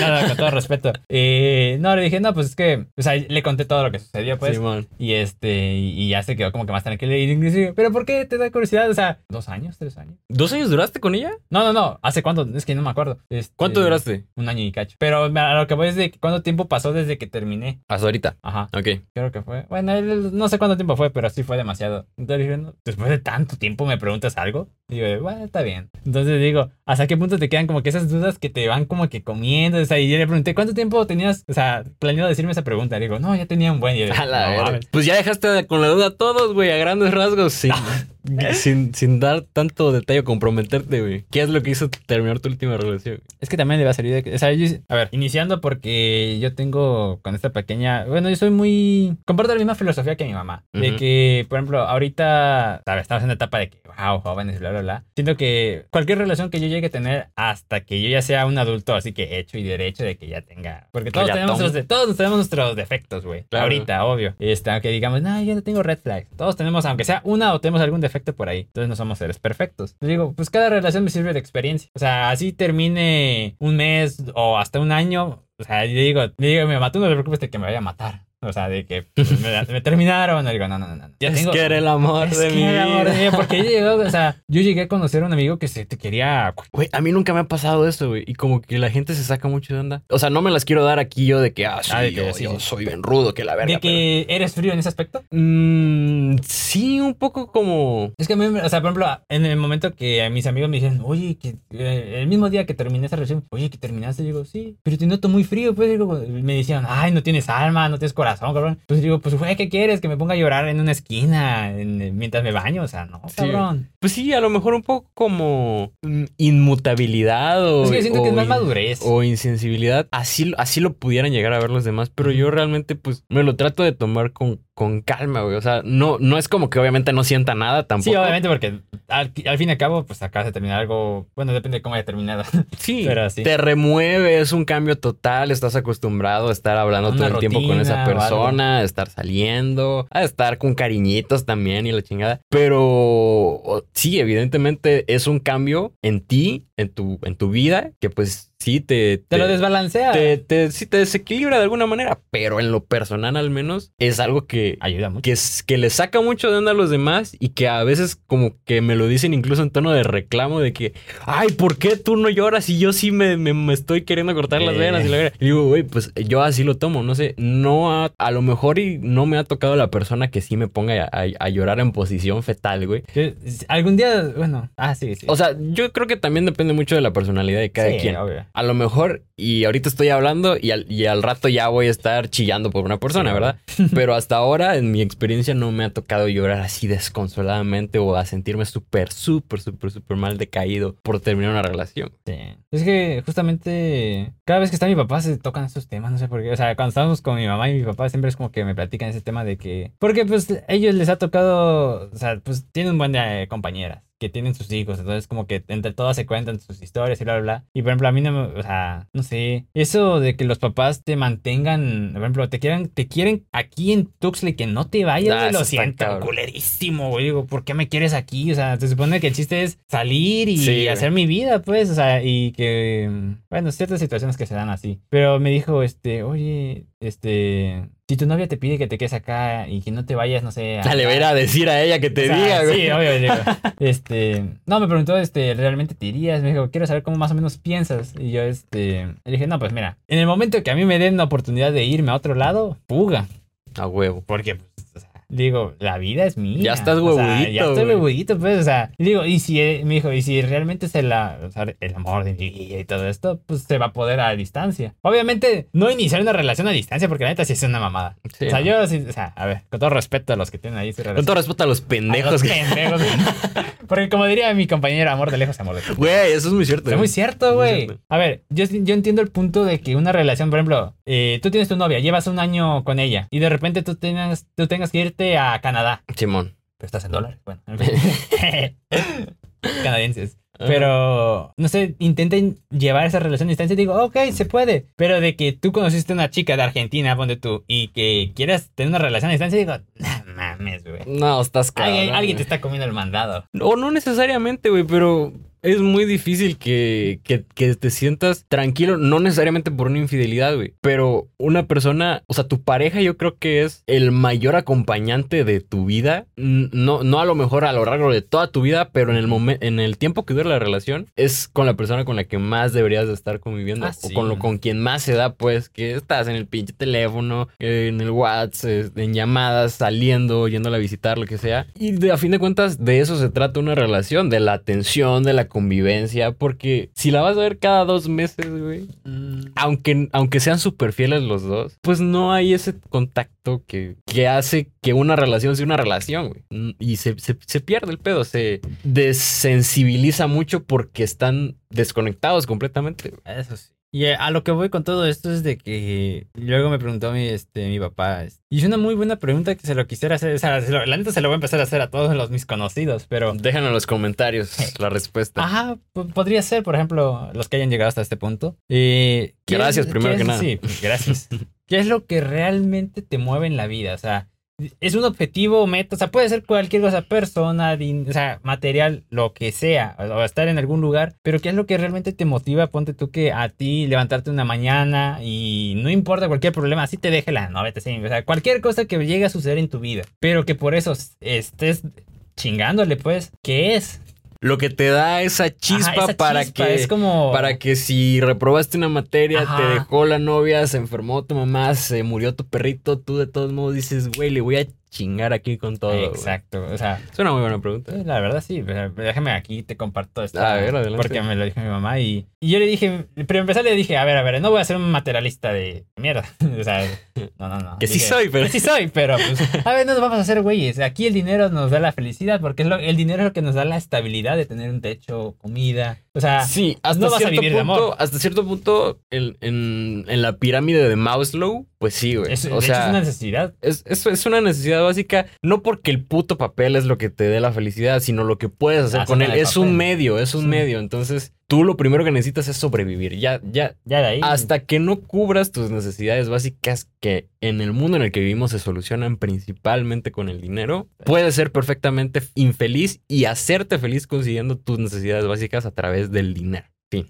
No, no, con todo respeto. Eh, no, le dije, no, pues es que, o sea, le conté todo lo que sucedió, pues. Simón. y este, y, ya se quedó como que más tranquilo. Y inclusive, pero ¿por qué te da curiosidad? O sea, ¿dos años? ¿Tres años? ¿Dos años duraste con ella? No, no, no. ¿Hace cuánto? Es que no me acuerdo. Este, ¿Cuánto duraste? Un año y cacho. Pero a lo que voy es de cuánto tiempo pasó desde que terminé. Hasta ahorita. Ajá. Ok. Creo que fue. Bueno, no sé cuánto tiempo fue, pero sí fue demasiado. Entonces dije, no, después de tanto tiempo me preguntas algo. Digo, bueno, está bien. Entonces digo, ¿hasta qué punto te quedan como que esas dudas que te van como que comiendo? O sea, y yo le pregunté, ¿cuánto tiempo tenías, o sea, planeado decirme esa pregunta? digo, no, ya tenía un buen. Y yo, A la "No verga. mames". Pues ya dejaste con la duda a todos, güey, a grandes rasgos, sin, sin, sin dar tanto detalle o comprometerte, güey. ¿Qué es lo que hizo terminar tu última relación? Es que también le va a salir de o sea, yo, a ver, iniciando porque yo tengo con esta pequeña, bueno, yo soy muy, comparto la misma filosofía que mi mamá, de Ujú. que, por ejemplo, ahorita, sabes, estamos en una etapa de que, wow, jóvenes, bla, bla, bla. Siento que cualquier relación que yo llegue a tener hasta que yo ya sea un adulto, así que hecho y derecho de que ya tenga, porque todos ya tenemos nuestros, de- todos tenemos nuestros defectos, güey. Claro. Ahorita, obvio. Este, aunque digamos, no, yo no tengo red flags. Todos tenemos, aunque sea una o tenemos algún defecto por ahí. Entonces no somos seres perfectos. Digo, pues cada relación me sirve de experiencia. O sea, así termine un mes o hasta un año. O sea, yo digo, le digo mamá, tú no te preocupes de que me vaya a matar. O sea, de que pues, me, me terminaron. Y digo, no, no, no. no. Ya es tengo- que era el amor es de mi amor de Porque yo llegué, o sea, yo llegué a conocer a un amigo que se te quería Güey, a mí nunca me ha pasado güey. Y como que la gente se saca mucho de onda. O sea, no me las quiero dar aquí yo de que, ah, sí, Ah, de que yo, sí, yo sí. soy bien rudo, que la verga. de que eres frío en ese aspecto. Mm, sí, un poco como... Es que a mí, o sea, por ejemplo, en el momento que mis amigos me dijeron, oye, que eh, el mismo día que terminé esa relación, oye, que terminaste, yo digo, sí, pero te noto muy frío, pues, digo, me decían, ay, no tienes alma, no tienes corazón, cabrón. Pues digo, pues, güey, ¿qué quieres? Que me ponga a llorar en una esquina en- mientras me baño, o sea, no, Sí. cabrón. Pues sí, a lo mejor un poco como mm, inmutabilidad o... Es que yo siento que es o más in- madurez. O insensibilidad. Así, así lo pudieran llegar a ver los demás. Pero yo realmente, pues, me lo trato de tomar con, con calma, güey. O sea, no, no es como que obviamente no sienta nada tampoco. Sí, obviamente, porque al, al fin y al cabo, pues acabas de terminar algo, bueno, depende de cómo haya terminado. Sí, Pero sí. te remueve, es un cambio total, estás acostumbrado a estar hablando Una todo el tiempo con esa persona, a estar saliendo, a estar con cariñitos también y la chingada. Pero sí, evidentemente es un cambio en ti, en tu, en tu vida, que pues sí te... Te lo desbalancea. te, te- sí te desequilibra de alguna manera, pero en lo personal al menos es algo que, Ayuda mucho. que, es- que le saca mucho de onda a los demás y que a veces como que me lo dicen incluso en tono de reclamo de que, ay, ¿por qué tú no lloras y yo sí me, me- me estoy queriendo cortar las Eh. venas? Y, la? Y digo, güey, pues yo así lo tomo, no sé, no ha- a lo mejor y no me ha tocado la persona que sí me ponga a, a- a llorar en posición fetal, güey. Algún día, bueno, ah, sí, sí. O sea, yo creo que también depende mucho de la personalidad de cada Sí, quien. obvio. A lo mejor, y ahorita estoy hablando y al, y al rato ya voy a estar chillando por una persona, ¿verdad? Pero hasta ahora, en mi experiencia, no me ha tocado llorar así desconsoladamente o a sentirme súper, súper, súper, súper mal decaído por terminar una relación. Sí. Es que justamente cada vez que está mi papá se tocan esos temas, no sé por qué. O sea, cuando estamos con mi mamá y mi papá siempre es como que me platican ese tema de que... Porque pues ellos les ha tocado, o sea, pues tienen un buen de compañeras que tienen sus hijos, entonces como que entre todas se cuentan sus historias y bla, bla, bla. Y por ejemplo, a mí no me, o sea, no sé, eso de que los papás te mantengan, por ejemplo, te quieran, te quieren aquí en Tuxley que no te vayas, Ah, eso lo siento, cabrón. culerísimo, güey. Digo, ¿por qué me quieres aquí? O sea, se supone que el chiste es salir y Sí, güey. hacer mi vida, pues, o sea, y que, bueno, ciertas situaciones que se dan así. Pero me dijo, este, oye, este, si tu novia te pide que te quedes acá y que no te vayas, no sé. Ah, le voy a ir a decir a ella que te O sea, diga, güey. Sí, obvio, digo, este, no, me preguntó, este, ¿realmente te irías? Me dijo, quiero saber cómo más o menos piensas. Y yo, este, le dije, no, pues mira, en el momento que a mí me den la oportunidad de irme a otro lado, fuga. A huevo. Porque, pues, o sea, digo, la vida es mía. Ya estás O sea, huevudito, ya estoy huevudito, pues, o sea. Digo, y si, eh, me dijo, y si realmente es el, la- o sea, el amor de mi vida y todo esto, pues se va a poder a distancia. Obviamente, no iniciar una relación a distancia, porque la neta sí es una mamada. Sí, o sea, no. yo, sí, o sea, a ver, con todo respeto a los que tienen ahí su Con relación. todo respeto a los A pendejos. los que- pendejos. porque como diría mi compañero, amor de lejos, amor de lejos. Güey, eso es muy cierto. Es muy cierto, Muy güey. cierto. A ver, yo, yo entiendo el punto de que una relación, por ejemplo, eh, tú tienes tu novia, llevas un año con ella y de repente tú tengas, tú tengas que irte a Canadá. Simón. Pero estás en dólares. Bueno, en fin. canadienses. Pero, no sé, intenten llevar esa relación a distancia y digo, ok, se puede. Pero de que tú conociste a una chica de Argentina, ponte tú, y que quieras tener una relación a distancia, digo, no mames, güey. No, estás cabrón. Alguien, alguien te está comiendo el mandado. O no necesariamente, güey, pero es muy difícil que, que, que te sientas tranquilo, no necesariamente por una infidelidad, güey, pero una persona, o sea, tu pareja yo creo que es el mayor acompañante de tu vida, no, no a lo mejor a lo largo de toda tu vida, pero en el momento, en el tiempo que dura la relación, es con la persona con la que más deberías de estar conviviendo, Ah, o con, lo, con quien más se da, pues, que estás en el pinche teléfono, en el WhatsApp, en llamadas, saliendo, yéndola a visitar, lo que sea. Y de, a fin de cuentas, de eso se trata una relación, de la atención, de la convivencia, porque si la vas a ver cada dos meses, güey, aunque, aunque sean súper fieles los dos, pues no hay ese contacto que, que hace que una relación sea una relación, güey. Mm, Y se, se- se pierde el pedo, se desensibiliza mucho porque están desconectados completamente. güey. Eso sí. Y eh, a lo que voy con todo esto es de que luego me preguntó mi, este, mi papá. Y es una muy buena pregunta que se lo quisiera hacer. O sea, se lo- la neta se lo voy a empezar a hacer a todos los mis conocidos, pero. Déjanos en los comentarios la respuesta. Ajá, po- podría ser, por ejemplo, los que hayan llegado hasta este punto. Eh, ¿qué Gracias, es- primero que es- nada. Sí, pues, gracias. ¿Qué es lo que realmente te mueve en la vida? O sea, es un objetivo o meta, o sea, puede ser cualquier cosa, persona, din- o sea, material, lo que sea, o estar en algún lugar, pero ¿qué es lo que realmente te motiva? Ponte tú que a ti levantarte una mañana y no importa cualquier problema, así te deje la no, vete, sí, o sea, cualquier cosa que llegue a suceder en tu vida, pero que por eso estés chingándole, pues, ¿qué es? Lo que te da esa chispa, Ajá, esa para chispa, que... es como Para que si reprobaste una materia, Ajá. te dejó la novia, se enfermó tu mamá, se murió tu perrito, tú de todos modos dices, güey, le voy a chingar aquí con todo. güey". Exacto, o sea, Es una muy buena pregunta. la verdad sí, déjame aquí te comparto esto. A ver, adelante. Porque me lo dijo mi mamá y, y yo le dije, pero empezar le dije, a ver, a ver, no voy a ser un materialista de mierda. o sea, no, no, no. Que sí soy, pero- Que sí soy, pero pues, a ver, no nos vamos a hacer güeyes. Aquí el dinero nos da la felicidad porque es lo, el dinero es lo que nos da la estabilidad de tener un techo, comida. O sea, Sí, hasta no vas a cierto de punto, amor. hasta cierto punto, en, en- en la pirámide de Maslow, pues sí, güey. es, o hecho, sea, es una necesidad. Es, es, es una necesidad básica, no porque el puto papel es lo que te dé la felicidad, sino lo que puedes hacer Ah, con él. Es un medio, es un Sí. medio. Entonces, tú lo primero que necesitas es sobrevivir. Ya, ya, Ya de ahí. hasta que no cubras tus necesidades básicas que en el mundo en el que vivimos se solucionan principalmente con el dinero, puedes ser perfectamente infeliz y hacerte feliz consiguiendo tus necesidades básicas a través del dinero. Fin.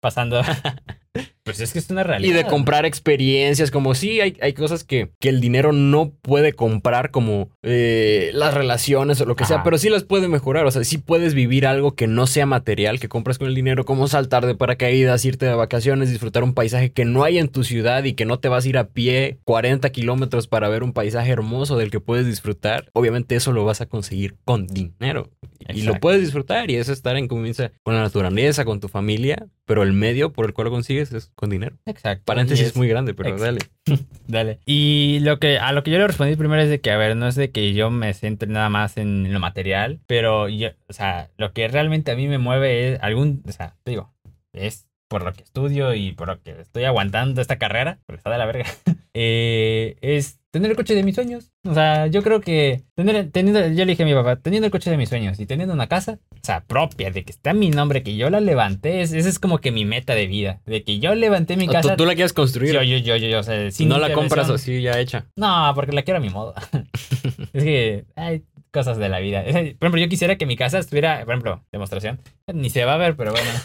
pasando. pues es que es una realidad. Y de comprar experiencias, como sí, hay, hay cosas que, que el dinero no puede comprar, como eh, las relaciones o lo que sea, pero sí las puede mejorar. O sea, sí puedes vivir algo que no sea material, que compras con el dinero, como saltar de paracaídas, irte de vacaciones, disfrutar un paisaje que no hay en tu ciudad y que no te vas a ir a pie 40 kilómetros para ver un paisaje hermoso del que puedes disfrutar. Obviamente eso lo vas a conseguir con dinero. Y lo puedes disfrutar y es estar en convivencia con la naturaleza, con tu familia, pero el medio por el cual lo consigues es con dinero. Exacto. Paréntesis es- muy grande, pero Ex- dale. Dale. Y lo que a lo que yo le respondí primero es de que, a ver, no es de que yo me centre nada más en lo material, pero yo, o sea, lo que realmente a mí me mueve es algún, o sea, te digo, es por lo que estudio y por lo que estoy aguantando esta carrera, porque está de la verga, eh, es tener el coche de mis sueños. O sea, yo creo que tener, teniendo, yo le dije a mi papá, teniendo el coche de mis sueños y teniendo una casa, o sea, propia, de que está mi nombre, que yo la levanté, es- esa es como que mi meta de vida, de que yo levanté mi casa. tú, tú la quieres construir. Yo, yo, yo, yo, yo, o sea, sin no la compras así ya hecha. No, porque la quiero a mi modo. es que hay cosas de la vida. Por ejemplo, yo quisiera que mi casa estuviera, por ejemplo, demostración. Ni se va a ver, pero bueno.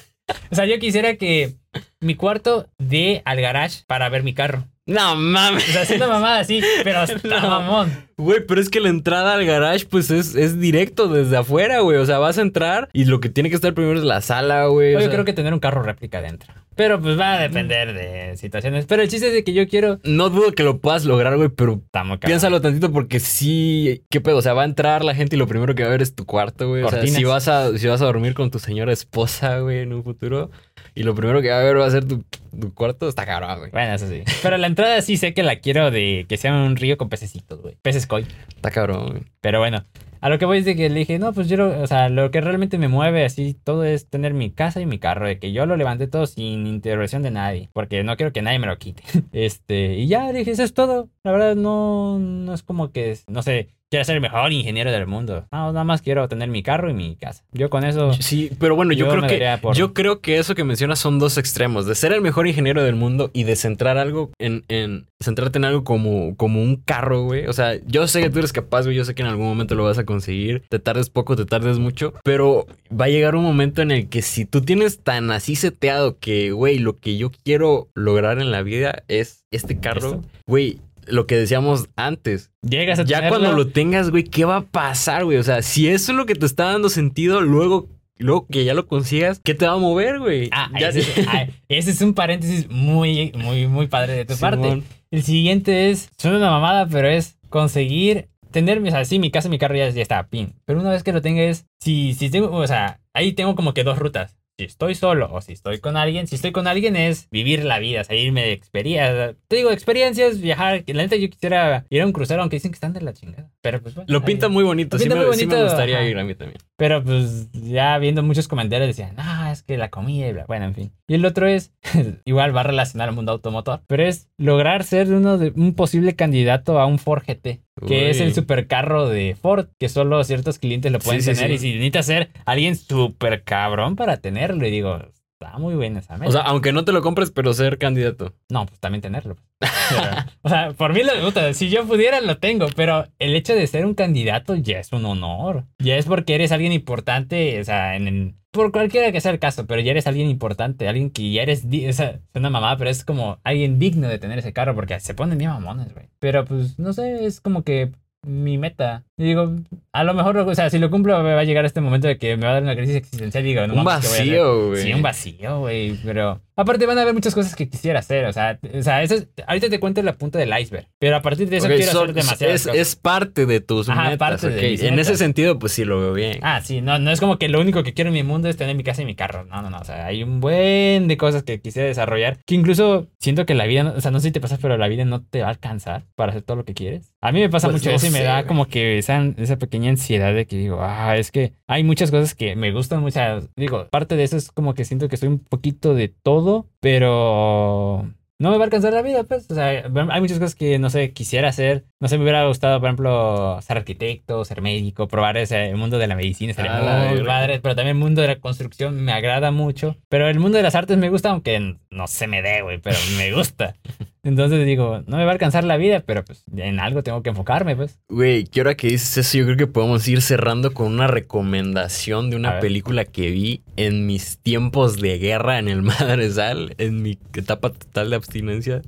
O sea, yo quisiera que mi cuarto dé al garage para ver mi carro. No mames. O sea, haciendo mamada así, pero está No. mamón. Güey, pero es que la entrada al garage, pues es, es directo desde afuera, güey. O sea, vas a entrar y lo que tiene que estar primero es la sala, güey. Yo sea, creo que tener un carro réplica dentro. Pero pues va a depender de situaciones. Pero el chiste es de que yo quiero. No dudo que lo puedas lograr, güey, pero piénsalo tantito porque sí. ¿Qué pedo? O sea, va a entrar la gente y lo primero que va a ver es tu cuarto, güey. O sea, Cortinas. si vas, a, si vas a dormir con tu señora esposa, güey, en un futuro. Y lo primero que va a ver va a ser tu, tu cuarto, está cabrón, güey. Bueno, eso sí. Pero la entrada sí sé que la quiero de que sea un río con pececitos, güey. Peces koi. Está cabrón, güey. Pero bueno, a lo que voy es de que le dije, no, pues yo, lo- o sea, lo que realmente me mueve así todo es tener mi casa y mi carro, de que yo lo levanté todo sin intervención de nadie, porque no quiero que nadie me lo quite. Este, y ya, dije, eso es todo. La verdad, no, no es como que, no sé, quiero ser el mejor ingeniero del mundo. No, nada más quiero tener mi carro y mi casa. Yo con eso. Sí, pero bueno, yo, Yo creo que por- yo creo que eso que mencionas son dos extremos, de ser el mejor ingeniero del mundo y de centrar algo en, en centrarte en algo como, como un carro, güey. O sea, yo sé que tú eres capaz, güey, yo sé que en algún momento lo vas a conseguir, te tardes poco, te tardes mucho, pero va a llegar un momento en el que si tú tienes tan así seteado que, güey, lo que yo quiero lograr en la vida es este carro, güey, lo que decíamos antes, Llegas a ya tenerlo, cuando lo tengas, güey, ¿qué va a pasar, güey? O sea, si eso es lo que te está dando sentido, luego, luego que ya lo consigas, ¿qué te va a mover, güey? Ah, Ya- ese, es, ah, ese es un paréntesis muy, muy, muy padre de tu parte. El siguiente es, suena una mamada, pero es conseguir tener, o sea, sí, mi casa, mi carro ya, ya está, pin. Pero una vez que lo tenga es, si, si tengo, o sea, ahí tengo como que dos rutas. Si estoy solo o si estoy con alguien, si estoy con alguien es vivir la vida, salirme de experiencias. Te digo, experiencias, viajar. La neta yo quisiera ir a un crucero, aunque dicen que están de la chingada. Pero pues bueno. Lo pinta muy bonito, sí, me, sí me gustaría ir a mí también. Pero pues ya viendo muchos comentarios decían, no, es que la comida y bla. Bueno, en fin. Y el otro es, igual va a relacionar al mundo automotor, pero es lograr ser uno de, un posible candidato a un Ford GT, que es el supercarro de Ford, que solo ciertos clientes lo pueden Sí, tener. sí. Y si necesitas ser alguien súper cabrón para tenerlo, y digo, está muy buena esa meta. O sea, aunque no te lo compres, pero ser candidato. No, pues también tenerlo. Pero, o sea, por mí lo puta, si yo pudiera lo tengo, pero el hecho de ser un candidato ya es un honor. Ya es porque eres alguien importante, o sea, en el- por cualquiera que sea el caso, pero ya eres alguien importante, alguien que ya eres, o sea, es una mamá, pero es como alguien digno de tener ese carro porque se ponen bien mamones, güey. Pero pues, no sé, es como que mi meta. Y digo, a lo mejor, o sea, si lo cumplo me va a llegar este momento de que me va a dar una crisis existencial y digo, no un mames, ¿qué voy a vacío, güey. Sí, un vacío, güey. Pero aparte van a haber muchas cosas que quisiera hacer. O sea, o sea eso es- ahorita te cuento la punta del iceberg. Pero a partir de eso Ok, quiero son- hacer demasiadas es, cosas. es parte de tus Ajá, metas. parte de ok. mis En metas. ese sentido, pues sí lo veo bien. Ah, sí, no, no es como que lo único que quiero en mi mundo es tener mi casa y mi carro. No, no, no. O sea, hay un buen de cosas que quisiera desarrollar. Que incluso siento que la vida, o sea, no sé si te pasa, pero la vida no te va a alcanzar para hacer todo lo que quieres. A mí me pasa Pues mucho no eso y me da como que esa, esa pequeña ansiedad de que digo, ah, es que hay muchas cosas que me gustan muchas. Digo, parte de eso es como que siento que soy un poquito de todo, pero no me va a alcanzar la vida, pues. O sea, hay muchas cosas que, no sé, quisiera hacer. No sé, me hubiera gustado, por ejemplo, ser arquitecto, ser médico, probar ese el mundo de la medicina, sería Ah, muy padre. Pero también el mundo de la construcción me agrada mucho. Pero el mundo de las artes me gusta, aunque no se me dé, güey, pero me gusta. Entonces digo, no me va a alcanzar la vida, pero pues en algo tengo que enfocarme, pues. Güey, que ahora que dices eso, yo creo que podemos ir cerrando con una recomendación de una película que vi en mis tiempos de guerra en el Madresal, en mi etapa total de abstinencia,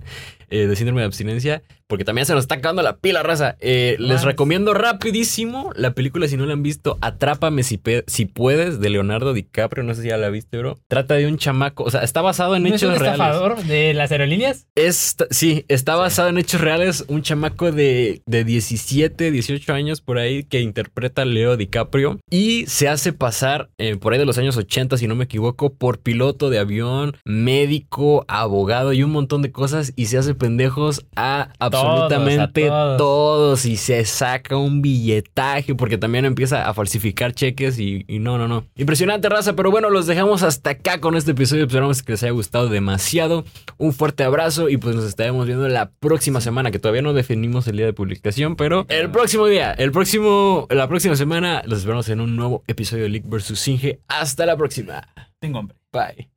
eh, de síndrome de abstinencia, porque también se nos está acabando la pila, raza. Eh, les recomiendo rapidísimo la película, si no la han visto, Atrápame si, si puedes, de Leonardo DiCaprio, no sé si ya la viste, bro. Trata de un chamaco, o sea, está basado en ¿No es hechos un reales. estafador de las aerolíneas? Es, sí, está basado en hechos reales. Un chamaco de, de 17, 18 años por ahí que interpreta a Leo DiCaprio y se hace pasar eh, por ahí de los años 80, si no me equivoco, por piloto de avión, médico, abogado y un montón de cosas y se hace pendejos a absolutamente a todos. todos. y se saca un billetaje porque también empieza a falsificar cheques y, y no, no, no. Impresionante raza, pero bueno, los dejamos hasta acá con este episodio. Esperamos que les haya gustado demasiado. Un fuerte abrazo y pues nos estaremos viendo la próxima semana, que todavía no definimos el día de publicación, pero el próximo día, el próximo, la próxima semana, los esperamos en un nuevo episodio de League vs. Singe. Hasta la próxima. Tengo hambre. Bye.